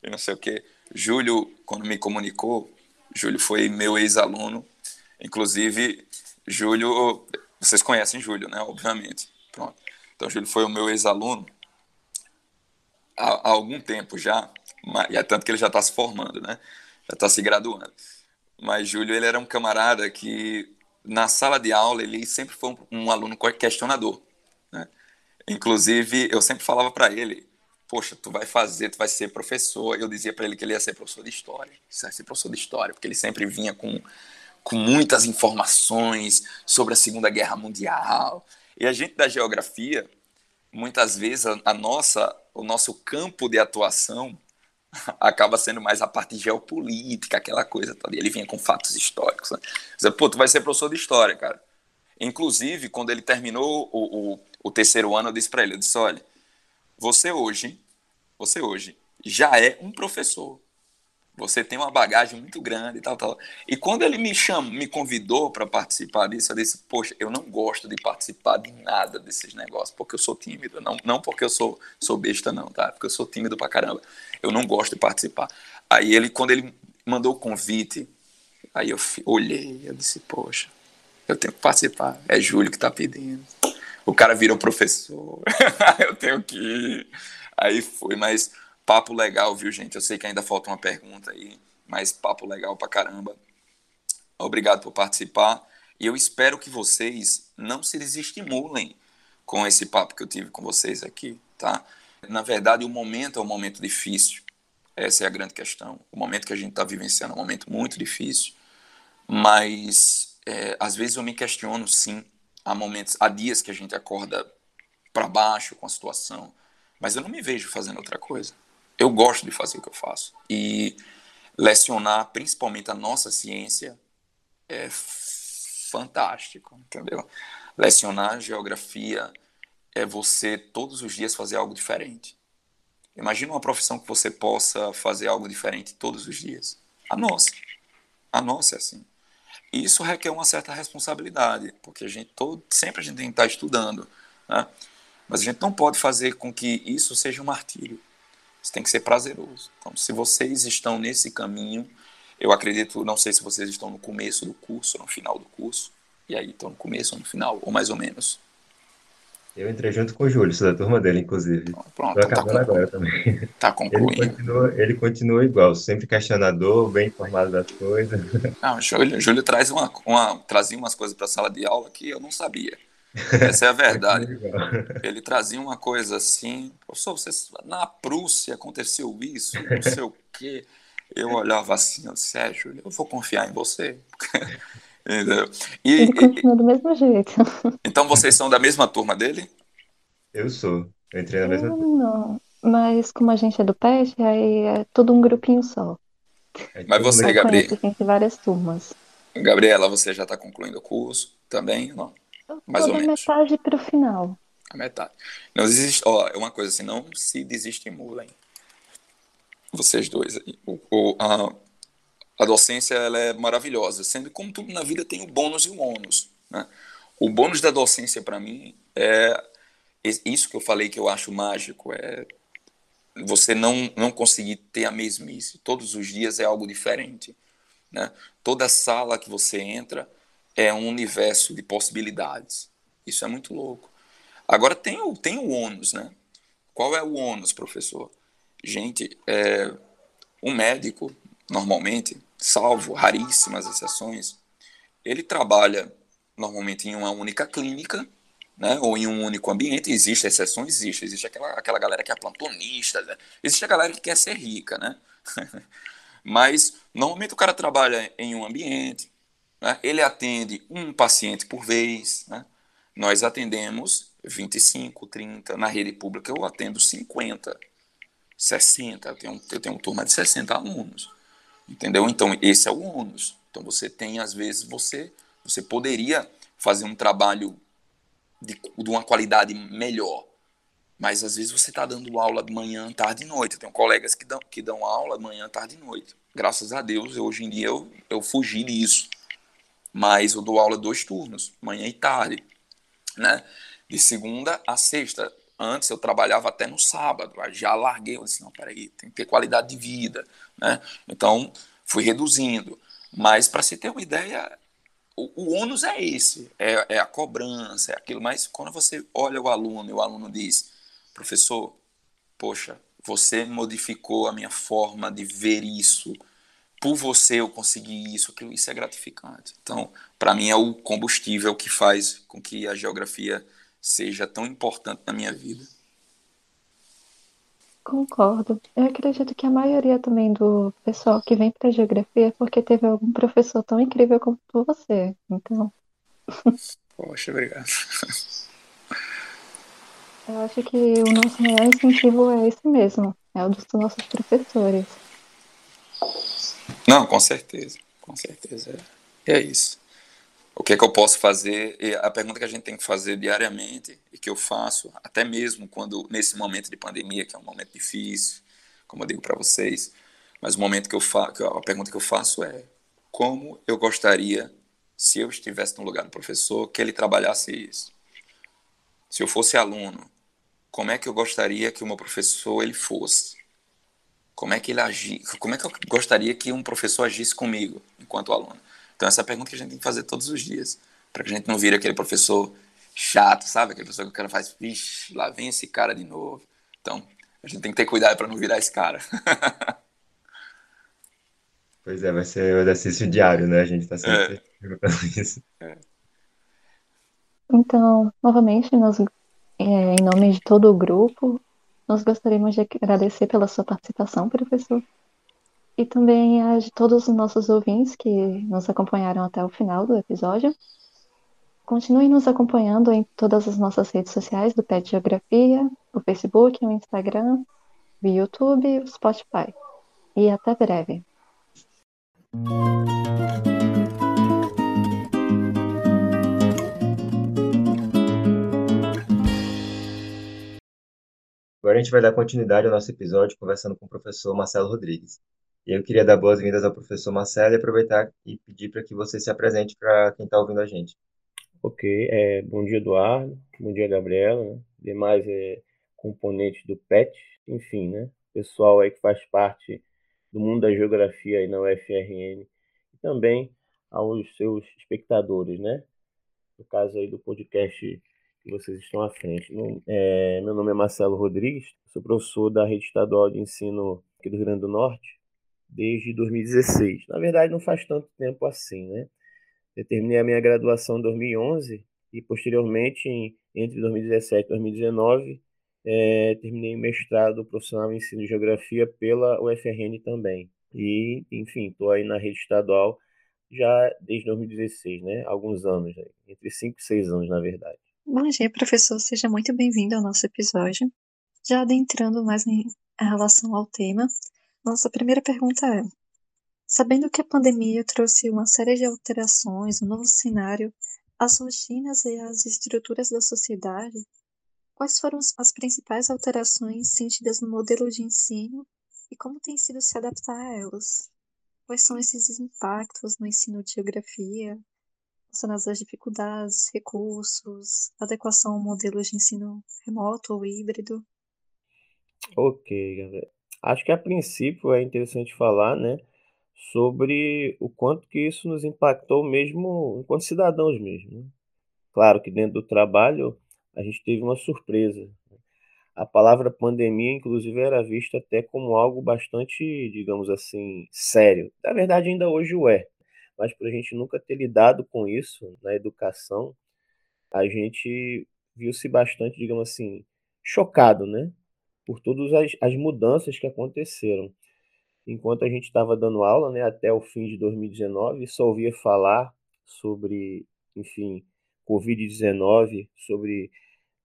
eu não sei o que Júlio quando me comunicou Júlio foi meu ex-aluno. Inclusive Júlio vocês conhecem Júlio né? Obviamente. Pronto então Júlio foi o meu ex-aluno há, há, algum tempo já mas, e é tanto que ele já está se formando né já está se graduando mas Júlio ele era um camarada que na sala de aula ele sempre foi um, um aluno questionador. Né? Inclusive, eu sempre falava para ele, poxa, tu vai fazer, tu vai ser professor. Eu dizia para ele que ele ia ser professor de história. Vai ser professor de história, porque ele sempre vinha com, com muitas informações sobre a Segunda Guerra Mundial. E a gente da geografia, muitas vezes a, a nossa, o nosso campo de atuação acaba sendo mais a parte geopolítica, aquela coisa toda. Ele vinha com fatos históricos. Né? Pô, tu vai ser professor de história, cara. Inclusive, quando ele terminou o, o, o terceiro ano, eu disse para ele, eu disse, olha, você hoje, você hoje já é um professor você tem uma bagagem muito grande e tal, tal. E quando ele me chamou, me convidou para participar disso, eu disse, poxa, eu não gosto de participar de nada desses negócios, porque eu sou tímido, não, não porque eu sou, sou besta não, tá? Porque eu sou tímido pra caramba. Eu não gosto de participar. Aí ele, quando ele mandou o convite, aí eu olhei, eu disse, poxa, eu tenho que participar. É Júlio que tá pedindo. O cara virou professor. eu tenho que ir. Aí foi, mas Papo legal, viu, gente? Eu sei que ainda falta uma pergunta aí, mas papo legal pra caramba. Obrigado por participar. E eu espero que vocês não se desestimulem com esse papo que eu tive com vocês aqui, tá? Na verdade, o momento é um momento difícil. Essa é a grande questão. O momento que a gente está vivenciando é um momento muito difícil. Mas, é, às vezes, eu me questiono, sim. Há momentos, há dias que a gente acorda para baixo com a situação. Mas eu não me vejo fazendo outra coisa eu gosto de fazer o que eu faço. E lecionar, principalmente a nossa ciência, é fantástico, entendeu? Lecionar geografia é você todos os dias fazer algo diferente. Imagina uma profissão que você possa fazer algo diferente todos os dias. A nossa. A nossa é assim. E isso requer uma certa responsabilidade, porque a gente todo, sempre a gente tem que estar estudando, né? Mas a gente não pode fazer com que isso seja um martírio. Isso tem que ser prazeroso. Então, se vocês estão nesse caminho, eu acredito, não sei se vocês estão no começo do curso, no final do curso, e aí estão no começo ou no final, ou mais ou menos. Eu entrei junto com o Júlio, sou da turma dele, inclusive. Pronto, Estou acabando tá agora também. Tá concluindo. Ele continua, ele continua igual, sempre questionador, bem informado das coisas. Não, o Júlio, Júlio traz uma, uma, trazia umas coisas para a sala de aula que eu não sabia. Essa é a verdade. Ele trazia uma coisa assim, professor, você, na Prússia aconteceu isso, não sei o quê. Eu olhava assim, Sérgio, eu vou confiar em você. Entendeu? E, Ele continua e, do mesmo jeito. Então vocês são da mesma turma dele? Eu sou. Eu entrei na mesma turma. Não, mas como a gente é do PET, aí é todo um grupinho só. É mas você, Gabriela. Tem várias turmas. Gabriela, você já está concluindo o curso também? Não? Mais ou menos. metade para o final. A metade. Não existe, ó, é uma coisa assim, não se desestimulem. Vocês dois. O, o, a, a docência ela é maravilhosa, sendo como tudo na vida tem o bônus e o ônus. Né? O bônus da docência para mim é isso que eu falei que eu acho mágico, é você não, não conseguir ter a mesmice. Todos os dias é algo diferente. Né? Toda sala que você entra é um universo de possibilidades. Isso é muito louco. Agora tem o, tem o ônus, né? Qual é o ônus, professor? Gente, é, um médico, normalmente, salvo raríssimas exceções, ele trabalha normalmente em uma única clínica, né, ou em um único ambiente. Existem exceções, existe. Existe aquela, aquela galera que é plantonista, né? existe a galera que quer ser rica, né? Mas normalmente o cara trabalha em um ambiente, né? ele atende um paciente por vez. Né? Nós atendemos 25, 30, na rede pública eu atendo 50, 60, eu tenho, eu tenho uma turma de 60 alunos. Entendeu? Então, esse é o ônus. Então, você tem, às vezes, você, você poderia fazer um trabalho de, de uma qualidade melhor, mas às vezes você está dando aula de manhã, tarde e noite. Eu tenho colegas que dão, que dão aula de manhã, tarde e noite. Graças a Deus, eu, hoje em dia eu, eu fugi disso. Mas eu dou aula dois turnos, manhã e tarde. Né? De segunda a sexta. Antes eu trabalhava até no sábado, já larguei, eu disse, não, peraí, tem que ter qualidade de vida, né? Então, fui reduzindo. Mas, para se ter uma ideia, o, o ônus é esse, é, é, a cobrança, é aquilo. Mas quando você olha o aluno e o aluno diz, professor, poxa, você modificou a minha forma de ver isso, por você eu consegui isso, aquilo, isso é gratificante. Então, para mim é o combustível que faz com que a geografia seja tão importante na minha vida. Concordo. Eu acredito que a maioria também do pessoal que vem para geografia é porque teve algum professor tão incrível como você. Então. Poxa, obrigado. Eu acho que o nosso maior incentivo é esse mesmo, é o dos nossos professores. Não, com certeza, com certeza. É, é isso. O que é que eu posso fazer? E a pergunta que a gente tem que fazer diariamente e que eu faço, até mesmo quando nesse momento de pandemia, que é um momento difícil, como eu digo para vocês, mas o momento que eu faço, a pergunta que eu faço é: como eu gostaria, se eu estivesse no lugar do professor, que ele trabalhasse isso? Se eu fosse aluno, como é que eu gostaria que o meu professor ele fosse? Como é que ele agisse? Como é que eu gostaria que um professor agisse comigo enquanto aluno? Então, essa é a pergunta que a gente tem que fazer todos os dias, para que a gente não vire aquele professor chato, sabe? Aquele professor que o cara faz, vixe, lá vem esse cara de novo. Então, a gente tem que ter cuidado para não virar esse cara. pois é, vai ser o exercício diário, né? A gente está sempre é. isso. É. Então, novamente, nós, é, em nome de todo o grupo, nós gostaríamos de agradecer pela sua participação, professor e também a de todos os nossos ouvintes que nos acompanharam até o final do episódio. Continue nos acompanhando em todas as nossas redes sociais do Pet Geografia, o Facebook, o Instagram, o YouTube o Spotify. E até breve. Agora a gente vai dar continuidade ao nosso episódio conversando com o professor Marcelo Rodrigues. E eu queria dar boas-vindas ao professor Marcelo e aproveitar e pedir para que você se apresente para quem está ouvindo a gente. Ok, é, bom dia Eduardo, bom dia Gabriela, né? demais é, componentes do PET, enfim, né? pessoal aí que faz parte do mundo da geografia aí na UFRN e também aos seus espectadores, né? No caso aí do podcast vocês estão à frente. É, meu nome é Marcelo Rodrigues, sou professor da Rede Estadual de Ensino aqui do Rio Grande do Norte desde 2016. Na verdade, não faz tanto tempo assim, né? Eu terminei a minha graduação em 2011 e, posteriormente, em, entre 2017 e 2019, é, terminei o mestrado profissional em ensino de geografia pela UFRN também. E, enfim, estou aí na rede estadual já desde 2016, né? Alguns anos, entre 5 e 6 anos, na verdade. Bom dia, professor. Seja muito bem-vindo ao nosso episódio. Já adentrando mais em relação ao tema, nossa primeira pergunta é: sabendo que a pandemia trouxe uma série de alterações, um novo cenário, as rotinas e as estruturas da sociedade, quais foram as principais alterações sentidas no modelo de ensino e como tem sido se adaptar a elas? Quais são esses impactos no ensino de geografia, relacionados às dificuldades, recursos, adequação ao modelo de ensino remoto ou híbrido? Ok. Acho que a princípio é interessante falar, né, sobre o quanto que isso nos impactou mesmo enquanto cidadãos mesmo. Né? Claro que dentro do trabalho a gente teve uma surpresa. A palavra pandemia, inclusive, era vista até como algo bastante, digamos assim, sério. Na verdade, ainda hoje o é. Mas por a gente nunca ter lidado com isso na educação, a gente viu-se bastante, digamos assim, chocado, né? Por todas as, as mudanças que aconteceram. Enquanto a gente estava dando aula, né, até o fim de 2019, só ouvia falar sobre, enfim, Covid-19, sobre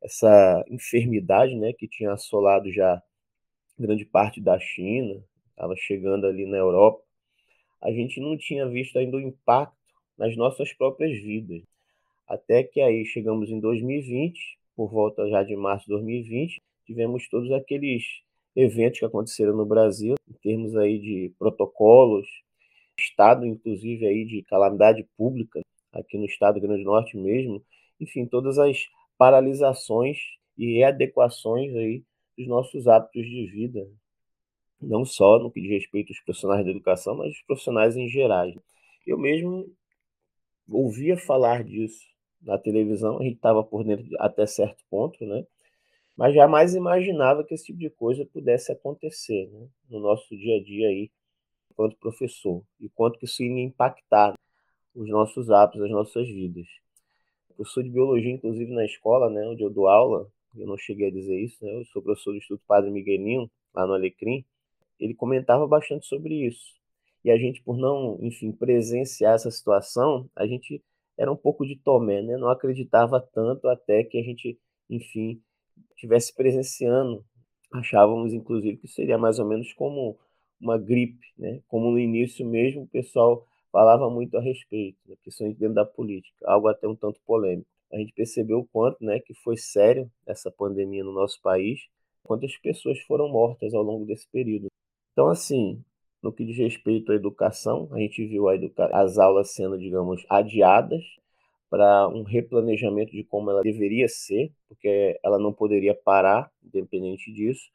essa enfermidade, né, que tinha assolado já grande parte da China, estava chegando ali na Europa, a gente não tinha visto ainda o impacto nas nossas próprias vidas. Até que aí chegamos em 2020, por volta já de março de 2020, tivemos todos aqueles eventos que aconteceram no Brasil, em termos aí de protocolos, estado inclusive aí de calamidade pública, aqui no estado do Grande Norte mesmo, enfim, todas as paralisações e readequações aí dos nossos hábitos de vida, não só no que diz respeito aos profissionais da educação, mas os profissionais em geral. Eu mesmo ouvia falar disso na televisão, a gente estava por dentro até certo ponto, né? Mas jamais imaginava que esse tipo de coisa pudesse acontecer né? no nosso dia a dia aí, enquanto professor, e quanto que isso ia impactar os nossos hábitos, as nossas vidas professor de biologia, inclusive na escola, né, onde eu dou aula, eu não cheguei a dizer isso, né, eu sou professor do Instituto Padre Miguelinho, lá no Alecrim, ele comentava bastante sobre isso. E a gente, por não, enfim, presenciar essa situação, a gente era um pouco de tomé, né? Não acreditava tanto até que a gente, enfim, tivesse presenciando. Achávamos, inclusive, que seria mais ou menos como uma gripe, né? Como no início mesmo o pessoal falava muito a respeito, né, principalmente dentro da política, algo até um tanto polêmico. A gente percebeu o quanto né, que foi sério essa pandemia no nosso país, quantas pessoas foram mortas ao longo desse período. Então, assim, no que diz respeito à educação, a gente viu a educa as aulas sendo, digamos, adiadas para um replanejamento de como ela deveria ser, porque ela não poderia parar, independente disso.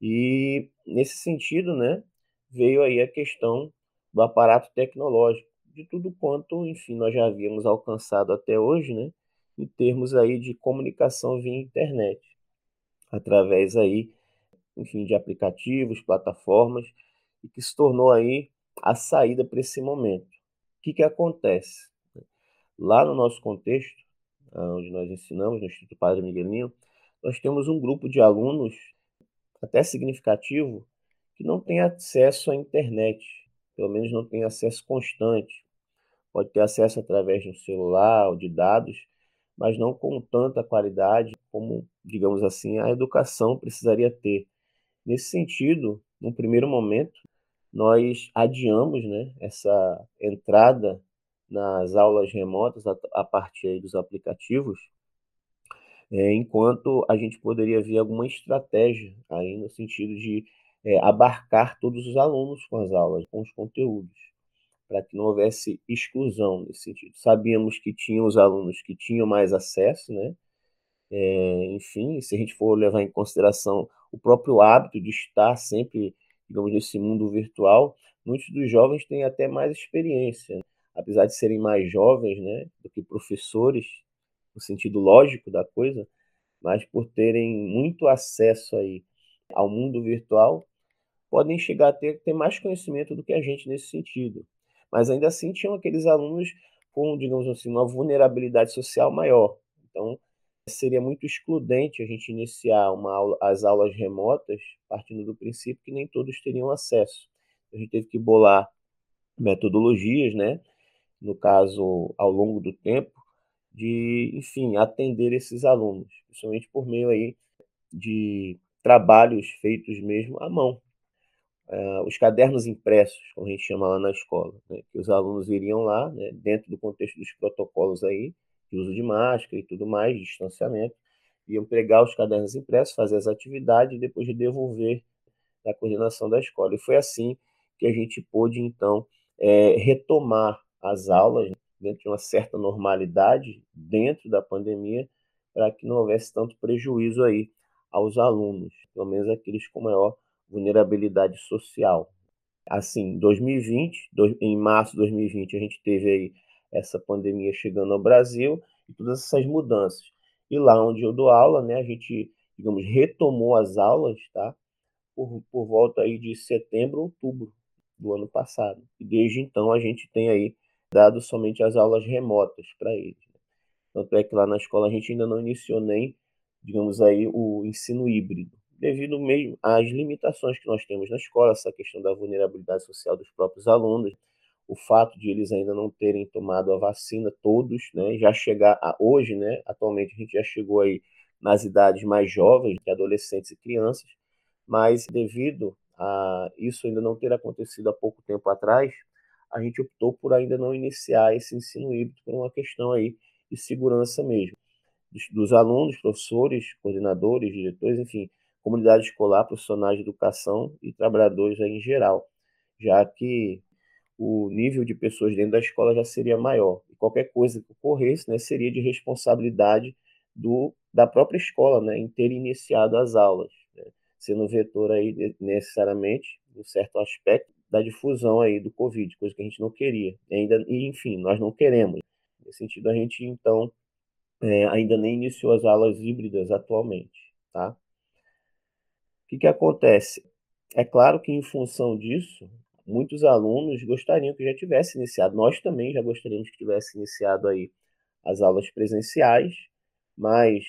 E nesse sentido, né, veio aí a questão do aparato tecnológico, de tudo quanto, enfim, nós já havíamos alcançado até hoje, né, em termos aí de comunicação via internet, através aí, enfim, de aplicativos, plataformas, e que se tornou aí a saída para esse momento. O que, que acontece? Lá no nosso contexto, onde nós ensinamos, no Instituto Padre Miguelinho, nós temos um grupo de alunos, até significativo, que não tem acesso à internet, pelo menos não tem acesso constante. Pode ter acesso através de um celular ou de dados, mas não com tanta qualidade como, digamos assim, a educação precisaria ter. Nesse sentido, no primeiro momento, nós adiamos né, essa entrada nas aulas remotas a, a partir dos aplicativos, é, enquanto a gente poderia ver alguma estratégia aí no sentido de é, abarcar todos os alunos com as aulas, com os conteúdos, para que não houvesse exclusão nesse sentido. Sabíamos que tinha os alunos que tinham mais acesso, né? É, enfim, se a gente for levar em consideração o próprio hábito de estar sempre, digamos, nesse mundo virtual, muitos dos jovens têm até mais experiência, apesar de serem mais jovens, né, do que professores, no sentido lógico da coisa, mas por terem muito acesso aí ao mundo virtual, podem chegar a ter, ter mais conhecimento do que a gente nesse sentido. Mas ainda assim tinham aqueles alunos com, digamos assim, uma vulnerabilidade social maior. Então, seria muito excludente a gente iniciar aula, as aulas remotas partindo do princípio que nem todos teriam acesso. a gente teve que bolar metodologias, né? No caso, ao longo do tempo, de, enfim, atender esses alunos, principalmente por meio aí de trabalhos feitos mesmo à mão. Uh, os cadernos impressos, como a gente chama lá na escola, né? que os alunos iriam lá, né? dentro do contexto dos protocolos aí, de uso de máscara e tudo mais, distanciamento, iam pegar os cadernos impressos, fazer as atividades e depois de devolver da coordenação da escola. E foi assim que a gente pôde, então, é, retomar as aulas dentro de uma certa normalidade dentro da pandemia, para que não houvesse tanto prejuízo aí aos alunos, pelo menos aqueles com maior vulnerabilidade social. Assim, 2020, em março de 2020, a gente teve aí essa pandemia chegando ao Brasil e todas essas mudanças. E lá onde eu dou aula, né, a gente, digamos, retomou as aulas, tá? Por, por volta aí de setembro, outubro do ano passado. E desde então a gente tem aí dado somente as aulas remotas para eles. Né? Tanto é que lá na escola a gente ainda não iniciou nem, digamos aí, o ensino híbrido, devido mesmo às limitações que nós temos na escola, essa questão da vulnerabilidade social dos próprios alunos, o fato de eles ainda não terem tomado a vacina todos, né, já chegar a, hoje, né, atualmente a gente já chegou aí nas idades mais jovens, adolescentes e crianças, mas devido a isso ainda não ter acontecido há pouco tempo atrás, a gente optou por ainda não iniciar esse ensino híbrido por uma questão aí de segurança mesmo, dos, dos alunos, professores, coordenadores, diretores, enfim, comunidade escolar, profissionais de educação e trabalhadores em geral, já que o nível de pessoas dentro da escola já seria maior. E qualquer coisa que ocorresse né, seria de responsabilidade do, da própria escola né, em ter iniciado as aulas, né, sendo vetor aí necessariamente, em certo aspecto, da difusão aí do Covid, coisa que a gente não queria. Ainda, e, enfim, nós não queremos. Nesse sentido, a gente, então, é, ainda nem iniciou as aulas híbridas atualmente. Tá? O que, que acontece? É claro que, em função disso, muitos alunos gostariam que já tivesse iniciado. Nós também já gostaríamos que tivesse iniciado aí as aulas presenciais, mas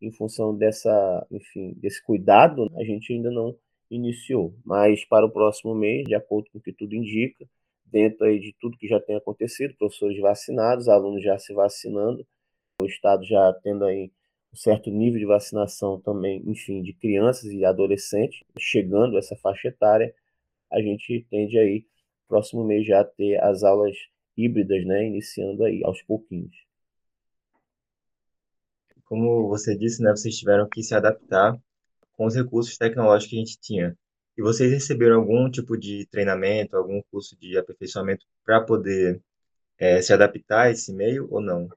em função dessa, enfim, desse cuidado, a gente ainda não iniciou. Mas para o próximo mês, de acordo com o que tudo indica, dentro aí de tudo que já tem acontecido, professores vacinados, alunos já se vacinando, o estado já tendo aí um certo nível de vacinação também, enfim, de crianças e adolescentes, chegando a essa faixa etária, a gente tende aí, próximo mês, já ter as aulas híbridas, né, iniciando aí aos pouquinhos. Como você disse, né, vocês tiveram que se adaptar com os recursos tecnológicos que a gente tinha. E vocês receberam algum tipo de treinamento, algum curso de aperfeiçoamento para poder é, se adaptar a esse meio ou não?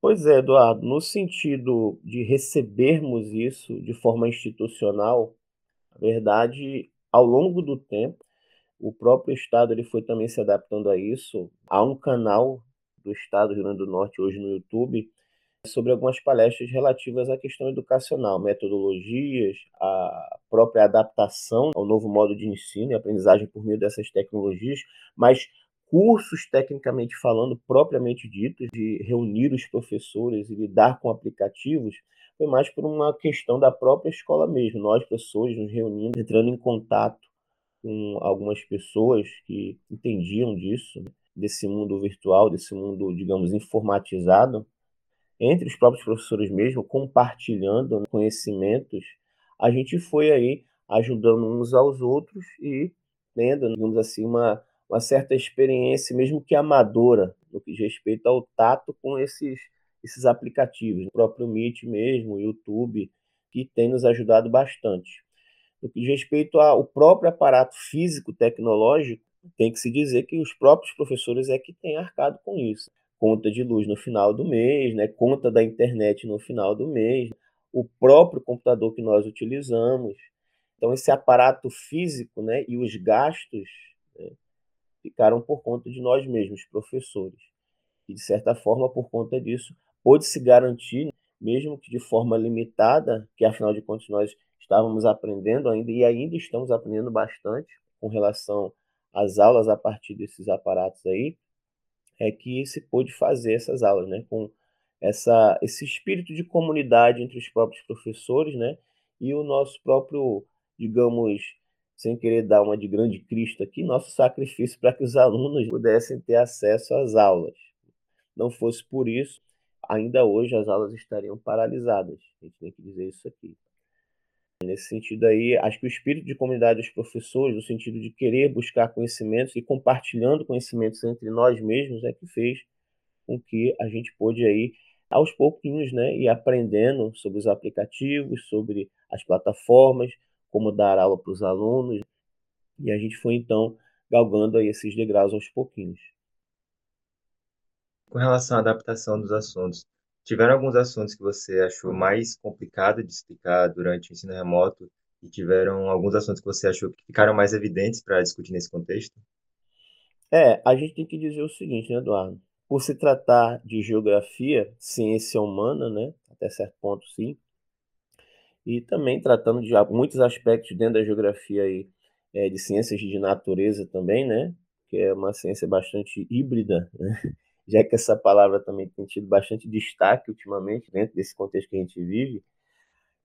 Pois é, Eduardo, no sentido de recebermos isso de forma institucional, na verdade, ao longo do tempo, o próprio Estado ele foi também se adaptando a isso. Há um canal do Estado do Rio Grande do Norte hoje no YouTube sobre algumas palestras relativas à questão educacional, metodologias, a própria adaptação ao novo modo de ensino e aprendizagem por meio dessas tecnologias, mas cursos tecnicamente falando, propriamente ditos, de reunir os professores e lidar com aplicativos, foi mais por uma questão da própria escola mesmo. Nós, professores, nos reunindo, entrando em contato com algumas pessoas que entendiam disso, desse mundo virtual, desse mundo, digamos, informatizado, entre os próprios professores mesmo, compartilhando conhecimentos, a gente foi aí ajudando uns aos outros e tendo, digamos assim, uma, uma certa experiência, mesmo que amadora, no que diz respeito ao tato com esses, esses aplicativos, o próprio Meet mesmo, o YouTube, que tem nos ajudado bastante. No que diz respeito ao próprio aparato físico tecnológico, tem que se dizer que os próprios professores é que têm arcado com isso conta de luz no final do mês, né, conta da internet no final do mês, o próprio computador que nós utilizamos. Então, esse aparato físico né, e os gastos né, ficaram por conta de nós mesmos, professores. E, de certa forma, por conta disso, pôde-se garantir, mesmo que de forma limitada, que afinal de contas nós estávamos aprendendo ainda e ainda estamos aprendendo bastante com relação às aulas a partir desses aparatos aí, é que se pôde fazer essas aulas, né, com essa, esse espírito de comunidade entre os próprios professores, né, e o nosso próprio, digamos, sem querer dar uma de grande Cristo aqui, nosso sacrifício para que os alunos pudessem ter acesso às aulas. Não fosse por isso, ainda hoje as aulas estariam paralisadas. A gente tem que dizer isso aqui. Nesse sentido aí, acho que o espírito de comunidade dos professores, no sentido de querer buscar conhecimentos e compartilhando conhecimentos entre nós mesmos, é que fez com que a gente pôde aí aos pouquinhos, né, ir aprendendo sobre os aplicativos, sobre as plataformas, como dar aula para os alunos, e a gente foi então galgando aí esses degraus aos pouquinhos. Com relação à adaptação dos assuntos, tiveram alguns assuntos que você achou mais complicado de explicar durante o ensino remoto e tiveram alguns assuntos que você achou que ficaram mais evidentes para discutir nesse contexto? É, a gente tem que dizer o seguinte, né, Eduardo? Por se tratar de geografia, ciência humana, né, até certo ponto sim, e também tratando de muitos aspectos dentro da geografia aí, é, de ciências de natureza também, né, que é uma ciência bastante híbrida, né? já que essa palavra também tem tido bastante destaque ultimamente dentro desse contexto que a gente vive,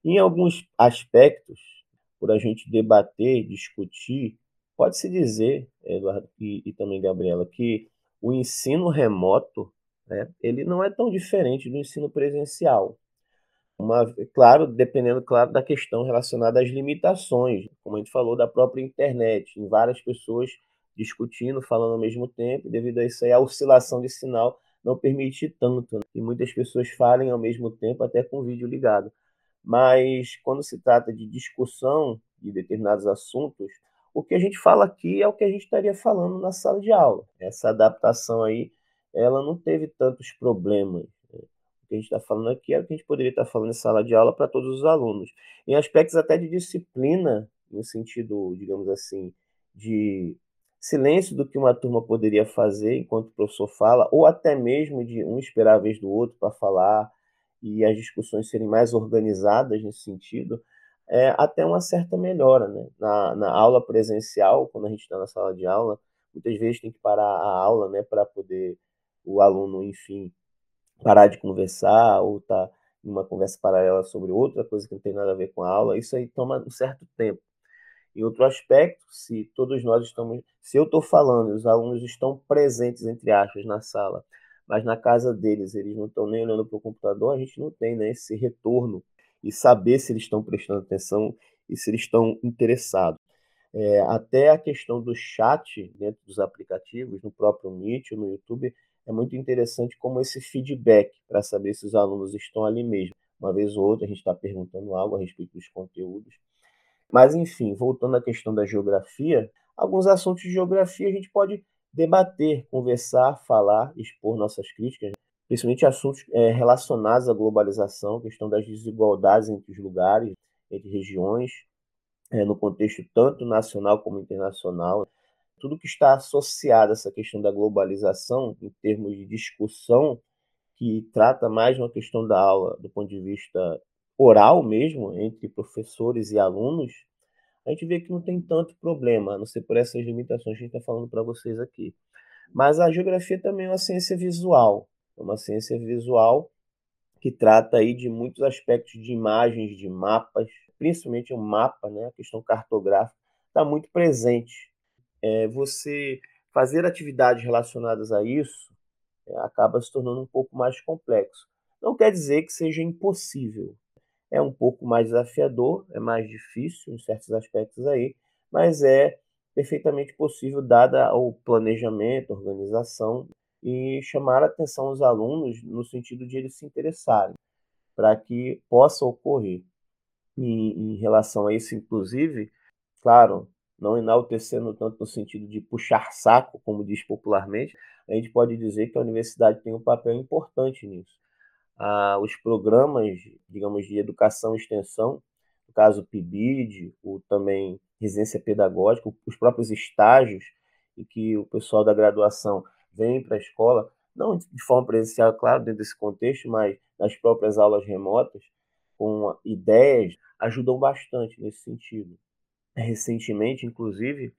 em alguns aspectos, por a gente debater, discutir, pode-se dizer, Eduardo e, e, também Gabriela, que o ensino remoto, né, ele não é tão diferente do ensino presencial. Uma, claro, dependendo, claro, da questão relacionada às limitações, como a gente falou, da própria internet, em várias pessoas discutindo, falando ao mesmo tempo, devido a isso aí, a oscilação de sinal não permite tanto, né? e muitas pessoas falem ao mesmo tempo, até com o vídeo ligado. Mas quando se trata de discussão de determinados assuntos, o que a gente fala aqui é o que a gente estaria falando na sala de aula. Essa adaptação aí, ela não teve tantos problemas. Que a gente está falando aqui é o que a gente poderia estar falando em sala de aula para todos os alunos. Em aspectos até de disciplina, no sentido, digamos assim, de silêncio do que uma turma poderia fazer enquanto o professor fala, ou até mesmo de um esperar a vez do outro para falar e as discussões serem mais organizadas nesse sentido, é, até uma certa melhora. Né? Na, na aula presencial, quando a gente está na sala de aula, muitas vezes tem que parar a aula né, para poder o aluno, enfim, parar de conversar ou estar tá em uma conversa paralela sobre outra coisa que não tem nada a ver com a aula. Isso aí toma um certo tempo. Em outro aspecto, se todos nós estamos, se eu estou falando, os alunos estão presentes entre aspas na sala, mas na casa deles eles não estão nem olhando para o computador, a gente não tem né, esse retorno e saber se eles estão prestando atenção e se eles estão interessados. É, até a questão do chat dentro dos aplicativos, no próprio Meet, no YouTube, é muito interessante como esse feedback para saber se os alunos estão ali mesmo. Uma vez ou outra a gente está perguntando algo a respeito dos conteúdos mas, enfim, voltando à questão da geografia, alguns assuntos de geografia a gente pode debater, conversar, falar, expor nossas críticas, principalmente assuntos é, relacionados à globalização, questão das desigualdades entre os lugares, entre regiões, é, no contexto tanto nacional como internacional. Tudo que está associado a essa questão da globalização, em termos de discussão, que trata mais uma questão da aula do ponto de vista oral mesmo, entre professores e alunos, a gente vê que não tem tanto problema, a não ser por essas limitações que a gente está falando para vocês aqui. Mas a geografia também é uma ciência visual, é uma ciência visual que trata aí de muitos aspectos de imagens, de mapas, principalmente o mapa, né, a questão cartográfica, está muito presente. É, você fazer atividades relacionadas a isso é, acaba se tornando um pouco mais complexo. Não quer dizer que seja impossível, é um pouco mais desafiador, é mais difícil em certos aspectos aí, mas é perfeitamente possível dada o planejamento, organização e chamar a atenção aos alunos no sentido de eles se interessarem para que possa ocorrer. Em relação a isso, inclusive, claro, não enaltecendo tanto no sentido de puxar saco, como diz popularmente, a gente pode dizer que a universidade tem um papel importante nisso ah, os programas, digamos, de educação e extensão, no caso PIBID, o também residência pedagógica, os próprios estágios, em que o pessoal da graduação vem para a escola, não de forma presencial, claro, dentro desse contexto, mas nas próprias aulas remotas, com ideias, ajudam bastante nesse sentido. Recentemente, inclusive,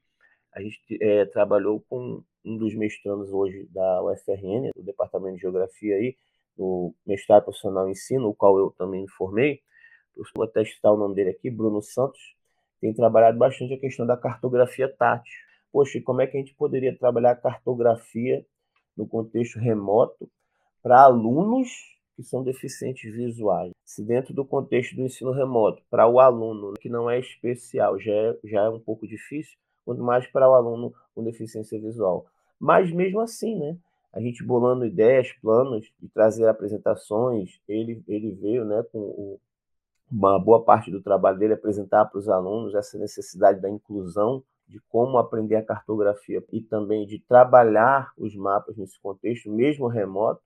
a gente é, trabalhou com um dos mestrandos hoje da UFRN, do Departamento de Geografia aí, no mestrado profissional em ensino, o qual eu também me formei, vou até citar o nome dele aqui, Bruno Santos, tem trabalhado bastante a questão da cartografia tátil. Poxa, como é que a gente poderia trabalhar cartografia no contexto remoto para alunos que são deficientes visuais? Se dentro do contexto do ensino remoto, para o aluno que não é especial, já é, já é um pouco difícil, quanto mais para o aluno com deficiência visual. Mas mesmo assim, né? A gente bolando ideias, planos de trazer apresentações, ele, ele veio né, com o, uma boa parte do trabalho dele apresentar para os alunos essa necessidade da inclusão, de como aprender a cartografia e também de trabalhar os mapas nesse contexto, mesmo remoto,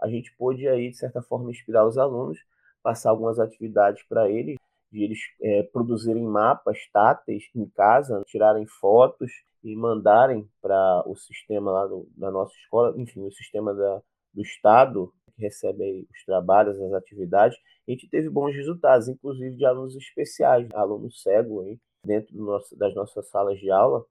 a gente pôde aí, de certa forma, inspirar os alunos, passar algumas atividades para eles, de eles é, produzirem mapas táteis em casa, tirarem fotos e mandarem para o sistema lá do, da nossa escola, enfim, o sistema da, do Estado, que recebe os trabalhos, as atividades, a gente teve bons resultados, inclusive de alunos especiais, alunos cegos aí, dentro nosso, das nossas salas de aula,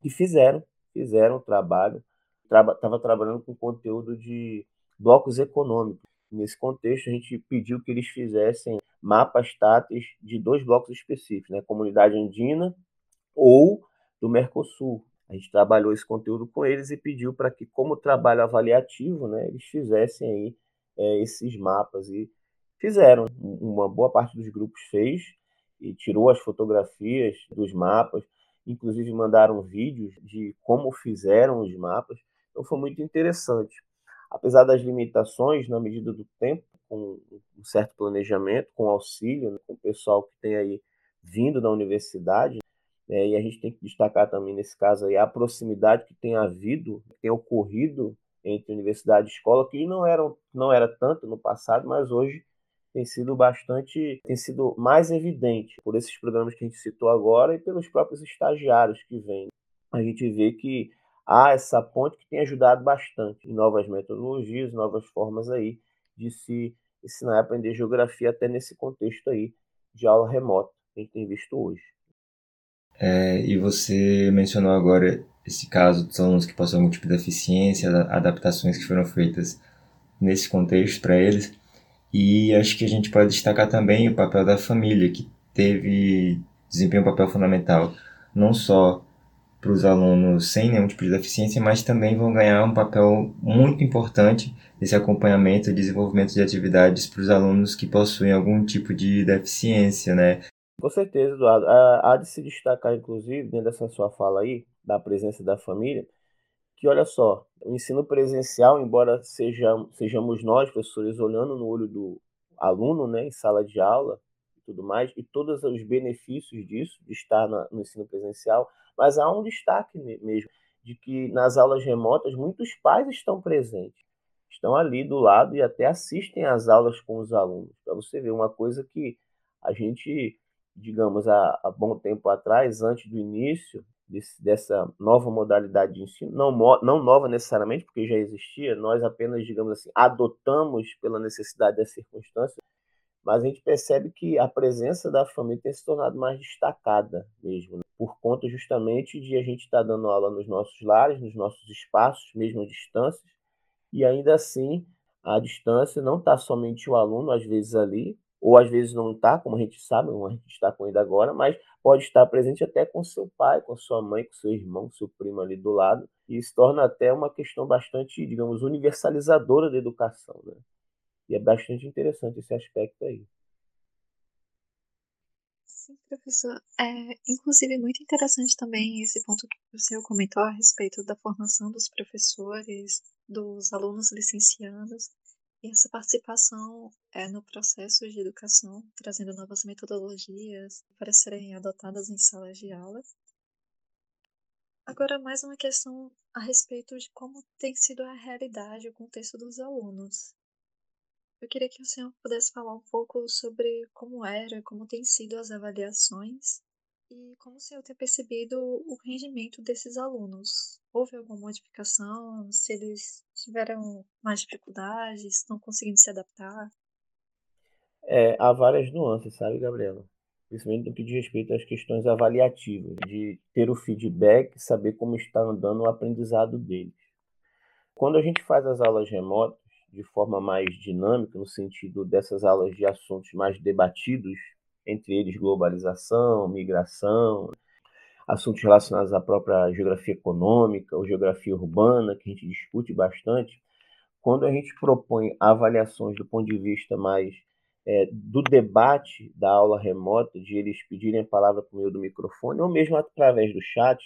que fizeram, fizeram o trabalho, estava traba, trabalhando com conteúdo de blocos econômicos. Nesse contexto, a gente pediu que eles fizessem mapas táteis de dois blocos específicos, né? Comunidade Andina ou do Mercosul. A gente trabalhou esse conteúdo com eles e pediu para que, como trabalho avaliativo, né, eles fizessem aí é, esses mapas e fizeram. Uma boa parte dos grupos fez e tirou as fotografias dos mapas, inclusive mandaram vídeos de como fizeram os mapas. Então foi muito interessante. Apesar das limitações, na medida do tempo, com um certo planejamento, com auxílio, né, com o pessoal que tem aí vindo da universidade, é, e a gente tem que destacar também nesse caso aí a proximidade que tem havido, que tem ocorrido entre universidade e escola, que não, eram, não era tanto no passado, mas hoje tem sido bastante, tem sido mais evidente por esses programas que a gente citou agora e pelos próprios estagiários que vêm. A gente vê que há essa ponte que tem ajudado bastante em novas metodologias, novas formas aí de se ensinar e aprender geografia até nesse contexto aí de aula remota que a gente tem visto hoje. É, e você mencionou agora esse caso dos alunos que possuem algum tipo de deficiência, adaptações que foram feitas nesse contexto para eles. E acho que a gente pode destacar também o papel da família, que teve desempenho um papel fundamental, não só para os alunos sem nenhum tipo de deficiência, mas também vão ganhar um papel muito importante nesse acompanhamento e desenvolvimento de atividades para os alunos que possuem algum tipo de deficiência, né? Com certeza, Eduardo. Há de se destacar, inclusive, dentro dessa sua fala aí, da presença da família, que olha só, o ensino presencial, embora seja, sejamos nós, professores, olhando no olho do aluno, né, em sala de aula tudo mais, e todos os benefícios disso, de estar na, no ensino presencial, mas há um destaque mesmo, de que nas aulas remotas muitos pais estão presentes, estão ali do lado e até assistem às aulas com os alunos, para você ver uma coisa que a gente, digamos, há, há bom tempo atrás, antes do início desse, dessa nova modalidade de ensino, não, não nova necessariamente, porque já existia, nós apenas, digamos assim, adotamos pela necessidade das circunstâncias, mas a gente percebe que a presença da família tem se tornado mais destacada mesmo, né? por conta justamente de a gente estar tá dando aula nos nossos lares, nos nossos espaços, mesmo à distância, e ainda assim a distância não está somente o aluno, às vezes ali, ou às vezes não está, como a gente sabe, como a gente está com ele agora, mas pode estar presente até com seu pai, com sua mãe, com seu irmão, com seu primo ali do lado, e se torna até uma questão bastante, digamos, universalizadora da educação, né? E é bastante interessante esse aspecto aí. Sim, professor. É, inclusive, muito interessante também esse ponto que o senhor comentou a respeito da formação dos professores, dos alunos licenciados, e essa participação é no processo de educação, trazendo novas metodologias para serem adotadas em salas de aula. Agora, mais uma questão a respeito de como tem sido a realidade, o contexto dos alunos. Eu queria que o senhor pudesse falar um pouco sobre como era, como têm sido as avaliações e como o senhor tem percebido o rendimento desses alunos? Houve alguma modificação? Se eles tiveram mais dificuldades, estão conseguindo se adaptar? É, há várias nuances, sabe, Gabriela? Principalmente no que diz respeito às questões avaliativas, de ter o feedback, saber como está andando o aprendizado deles. Quando a gente faz as aulas remotas, de forma mais dinâmica, no sentido dessas aulas de assuntos mais debatidos, entre eles globalização, migração, assuntos relacionados à própria geografia econômica ou geografia urbana, que a gente discute bastante, quando a gente propõe avaliações do ponto de vista mais é, do debate da aula remota, de eles pedirem a palavra por meio do microfone, ou mesmo através do chat,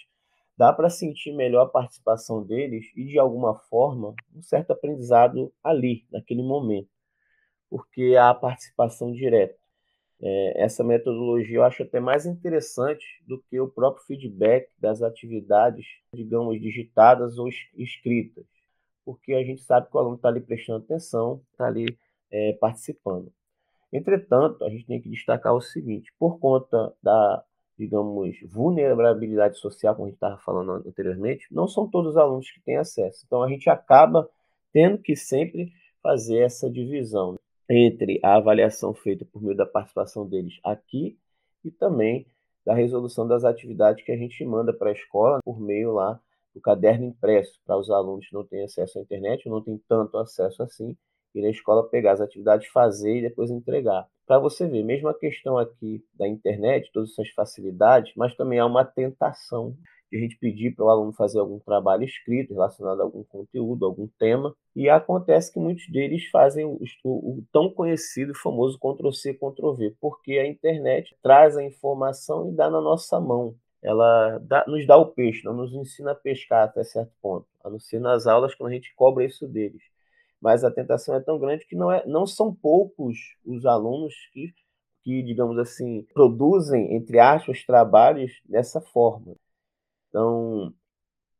dá para sentir melhor a participação deles e, de alguma forma, um certo aprendizado ali, naquele momento, porque há a participação direta. É, essa metodologia eu acho até mais interessante do que o próprio feedback das atividades, digamos, digitadas ou escritas, porque a gente sabe que o aluno está ali prestando atenção, está ali é, participando. Entretanto, a gente tem que destacar o seguinte: por conta da, digamos, vulnerabilidade social, como a gente estava falando anteriormente, não são todos os alunos que têm acesso. Então, a gente acaba tendo que sempre fazer essa divisão entre a avaliação feita por meio da participação deles aqui e também da resolução das atividades que a gente manda para a escola por meio lá do caderno impresso, para os alunos que não têm acesso à internet, não têm tanto acesso assim, ir na escola pegar as atividades, fazer e depois entregar. Para você ver, mesmo a questão aqui da internet, todas essas facilidades, mas também há uma tentação de a gente pedir para o aluno fazer algum trabalho escrito relacionado a algum conteúdo, algum tema, e acontece que muitos deles fazem o, o, o tão conhecido e famoso Ctrl-C, Ctrl-V, porque a internet traz a informação e dá na nossa mão. Ela dá, nos dá o peixe, não nos ensina a pescar até certo ponto, a não ser nas aulas quando a gente cobra isso deles mas a tentação é tão grande que não, é, não são poucos os alunos que, que, digamos assim, produzem, entre aspas, trabalhos dessa forma. Então,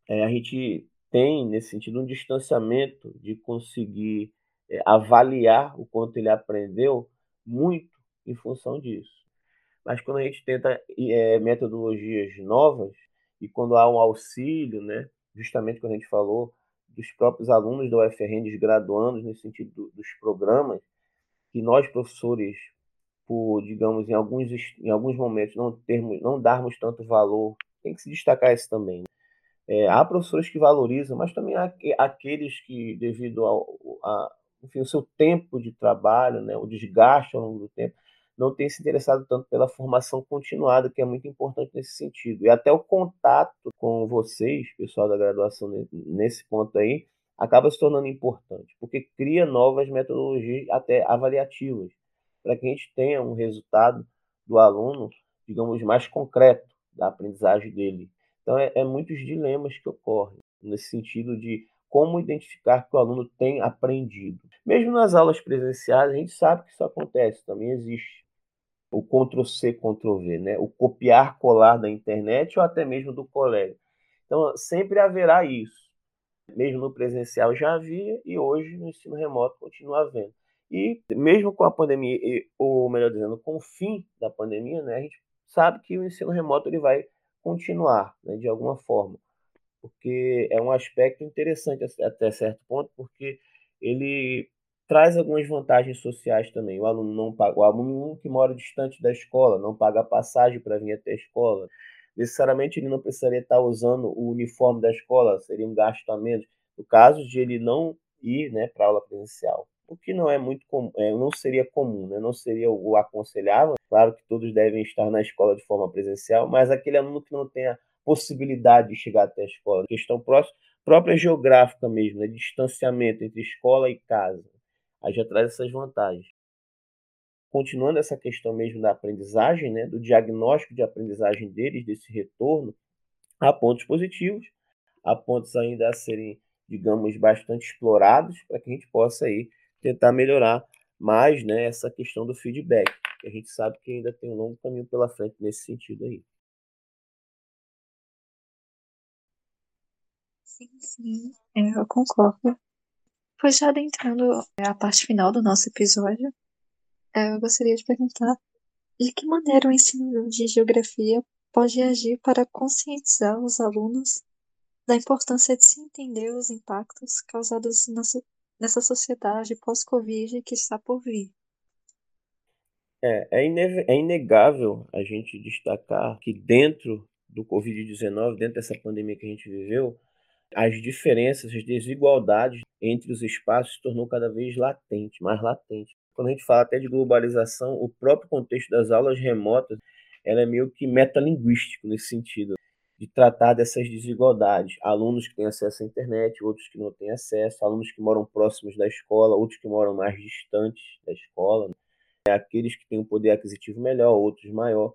é, a gente tem, nesse sentido, um distanciamento de conseguir é, avaliar o quanto ele aprendeu muito em função disso. Mas quando a gente tenta é, metodologias novas e quando há um auxílio, né, justamente quando a gente falou dos próprios alunos da UFRN, dos graduandos, nesse sentido do, dos programas, que nós, professores, por, digamos, em alguns, em alguns momentos não, termos, não darmos tanto valor, tem que se destacar isso também. Né? É, há professores que valorizam, mas também há aqueles que, devido ao a, enfim, o seu tempo de trabalho, né, o desgaste ao longo do tempo, não tem se interessado tanto pela formação continuada, que é muito importante nesse sentido. E até o contato com vocês, pessoal da graduação, nesse ponto aí, acaba se tornando importante, porque cria novas metodologias até avaliativas, para que a gente tenha um resultado do aluno, digamos, mais concreto da aprendizagem dele. Então, é, é muitos dilemas que ocorrem nesse sentido de como identificar que o aluno tem aprendido. Mesmo nas aulas presenciais, a gente sabe que isso acontece, também existe o Ctrl-C, Ctrl-V, né? o copiar, colar da internet ou até mesmo do colega. Então, sempre haverá isso. Mesmo no presencial já havia e hoje no ensino remoto continua havendo. E mesmo com a pandemia, ou melhor dizendo, com o fim da pandemia, né, a gente sabe que o ensino remoto ele vai continuar né, de alguma forma, porque é um aspecto interessante até certo ponto, porque ele traz algumas vantagens sociais também. O aluno não paga, o aluno que mora distante da escola não paga passagem para vir até a escola. Necessariamente ele não precisaria estar usando o uniforme da escola, seria um gasto a menos. No caso de ele não ir né, para aula presencial, o que não é muito comum, é, não seria comum, né? não seria o aconselhável. Claro que todos devem estar na escola de forma presencial, mas aquele aluno que não tem a possibilidade de chegar até a escola, questão próxima, própria geográfica mesmo, né? distanciamento entre escola e casa aí já traz essas vantagens. Continuando essa questão mesmo da aprendizagem, né, do diagnóstico de aprendizagem deles, desse retorno, há pontos positivos, há pontos ainda a serem, digamos, bastante explorados para que a gente possa aí tentar melhorar mais né, essa questão do feedback, que a gente sabe que ainda tem um longo caminho pela frente nesse sentido aí. Sim, sim, é, eu concordo. Pois já adentrando a parte final do nosso episódio, é, eu gostaria de perguntar de que maneira o ensino de geografia pode agir para conscientizar os alunos da importância de se entender os impactos causados nessa sociedade pós-Covid que está por vir. É, é, é inegável a gente destacar que dentro do Covid-19, dentro dessa pandemia que a gente viveu, as diferenças, as desigualdades entre os espaços se tornou cada vez latente, mais latente. quando a gente fala até de globalização, o próprio contexto das aulas remotas, ela é meio que metalinguístico nesse sentido, de tratar dessas desigualdades. Alunos que têm acesso à internet, outros que não têm acesso, alunos que moram próximos da escola, outros que moram mais distantes da escola, né? aqueles que têm um poder aquisitivo melhor, outros maior.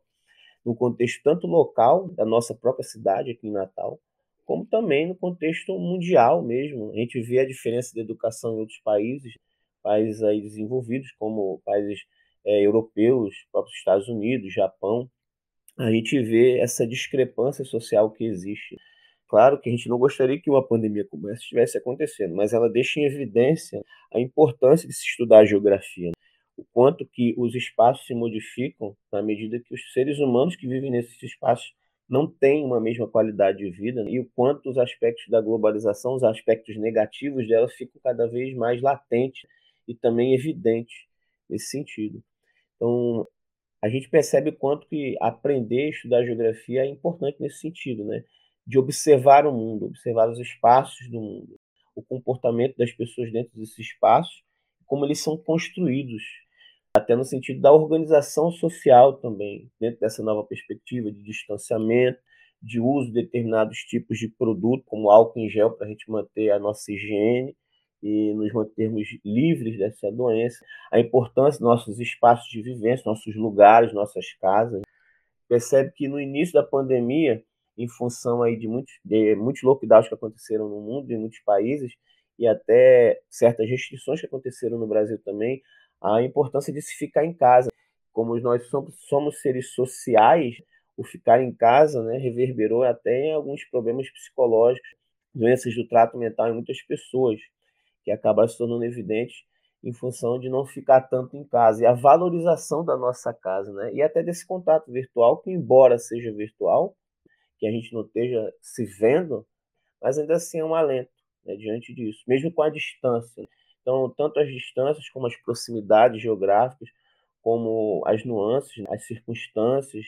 No contexto tanto local, da nossa própria cidade aqui em Natal, como também no contexto mundial mesmo. A gente vê a diferença de educação em outros países, países aí desenvolvidos, como países é, europeus, próprios Estados Unidos, Japão. A gente vê essa discrepância social que existe. Claro que a gente não gostaria que uma pandemia como essa estivesse acontecendo, mas ela deixa em evidência a importância de se estudar a geografia, né? o quanto que os espaços se modificam na medida que os seres humanos que vivem nesses espaços não têm uma mesma qualidade de vida né? e o quanto os aspectos da globalização, os aspectos negativos dela ficam cada vez mais latentes e também evidentes nesse sentido. Então, a gente percebe o quanto que aprender a estudar geografia é importante nesse sentido, né? De observar o mundo, observar os espaços do mundo, o comportamento das pessoas dentro desses espaços, como eles são construídos, até no sentido da organização social também, dentro dessa nova perspectiva de distanciamento, de uso de determinados tipos de produto, como álcool em gel, para a gente manter a nossa higiene e nos mantermos livres dessa doença, a importância dos nossos espaços de vivência, nossos lugares, nossas casas. Percebe que no início da pandemia, em função aí de muitos, de muitos lockdowns que aconteceram no mundo, em muitos países, e até certas restrições que aconteceram no Brasil também, a importância de se ficar em casa. Como nós somos, somos seres sociais, o ficar em casa né, reverberou até em alguns problemas psicológicos, doenças do trato mental em muitas pessoas, que acabaram se tornando evidentes em função de não ficar tanto em casa. E a valorização da nossa casa, né? e até desse contato virtual, que embora seja virtual, que a gente não esteja se vendo, mas ainda assim é um alento né, diante disso, mesmo com a distância. Então, tanto as distâncias como as proximidades geográficas, como as nuances, as circunstâncias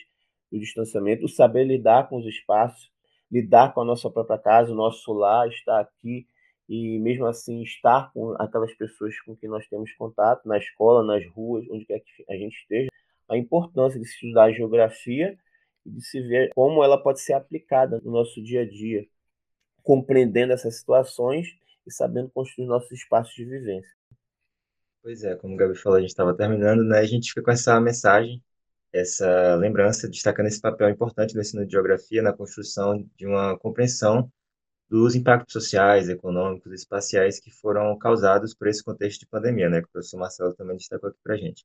do distanciamento, o saber lidar com os espaços, lidar com a nossa própria casa, o nosso lar, estar aqui e mesmo assim estar com aquelas pessoas com quem nós temos contato, na escola, nas ruas, onde quer que a gente esteja, a importância de estudar a geografia e de se ver como ela pode ser aplicada no nosso dia a dia, compreendendo essas situações e sabendo construir nossos espaços de vivência. Pois é, como o Gabi falou, a gente estava terminando, né? A gente fica com essa mensagem, essa lembrança, destacando esse papel importante do ensino de geografia na construção de uma compreensão dos impactos sociais, econômicos espaciais que foram causados por esse contexto de pandemia, né? Que o professor Marcelo também destacou aqui para a gente.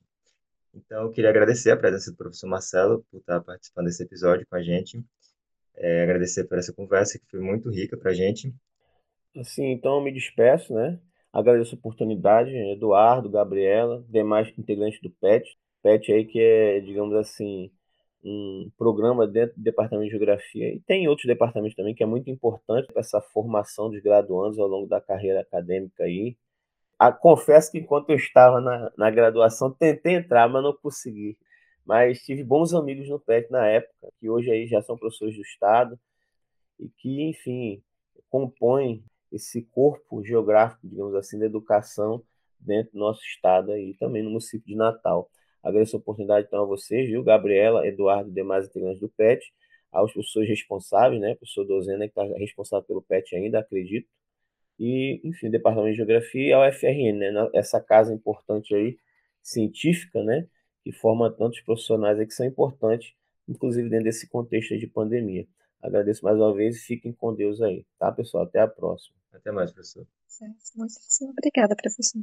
Então, eu queria agradecer a presença do professor Marcelo por estar participando desse episódio com a gente, é, agradecer por essa conversa que foi muito rica para a gente Assim, então eu me despeço, né? Agradeço a oportunidade, Eduardo, Gabriela, demais integrantes do PET. PET aí que é, digamos assim, um programa dentro do Departamento de Geografia e tem outros departamentos também que é muito importante para essa formação dos graduandos ao longo da carreira acadêmica aí. Ah, confesso que enquanto eu estava na, na graduação tentei entrar, mas não consegui. Mas tive bons amigos no PET na época, que hoje aí já são professores do Estado e que, enfim, compõem esse corpo geográfico, digamos assim, da educação dentro do nosso estado e também no município de Natal. Agradeço a oportunidade então a vocês, viu, Gabriela, Eduardo e demais integrantes do PET, aos professores responsáveis, né, professor Dozena, que está responsável pelo PET ainda, acredito, e, enfim, Departamento de Geografia e a UFRN, né, essa casa importante aí, científica, né, que forma tantos profissionais aí que são importantes, inclusive dentro desse contexto de pandemia. Agradeço mais uma vez e fiquem com Deus aí, tá, pessoal? Até a próxima. Até mais, professor. Certo. Obrigada, professor.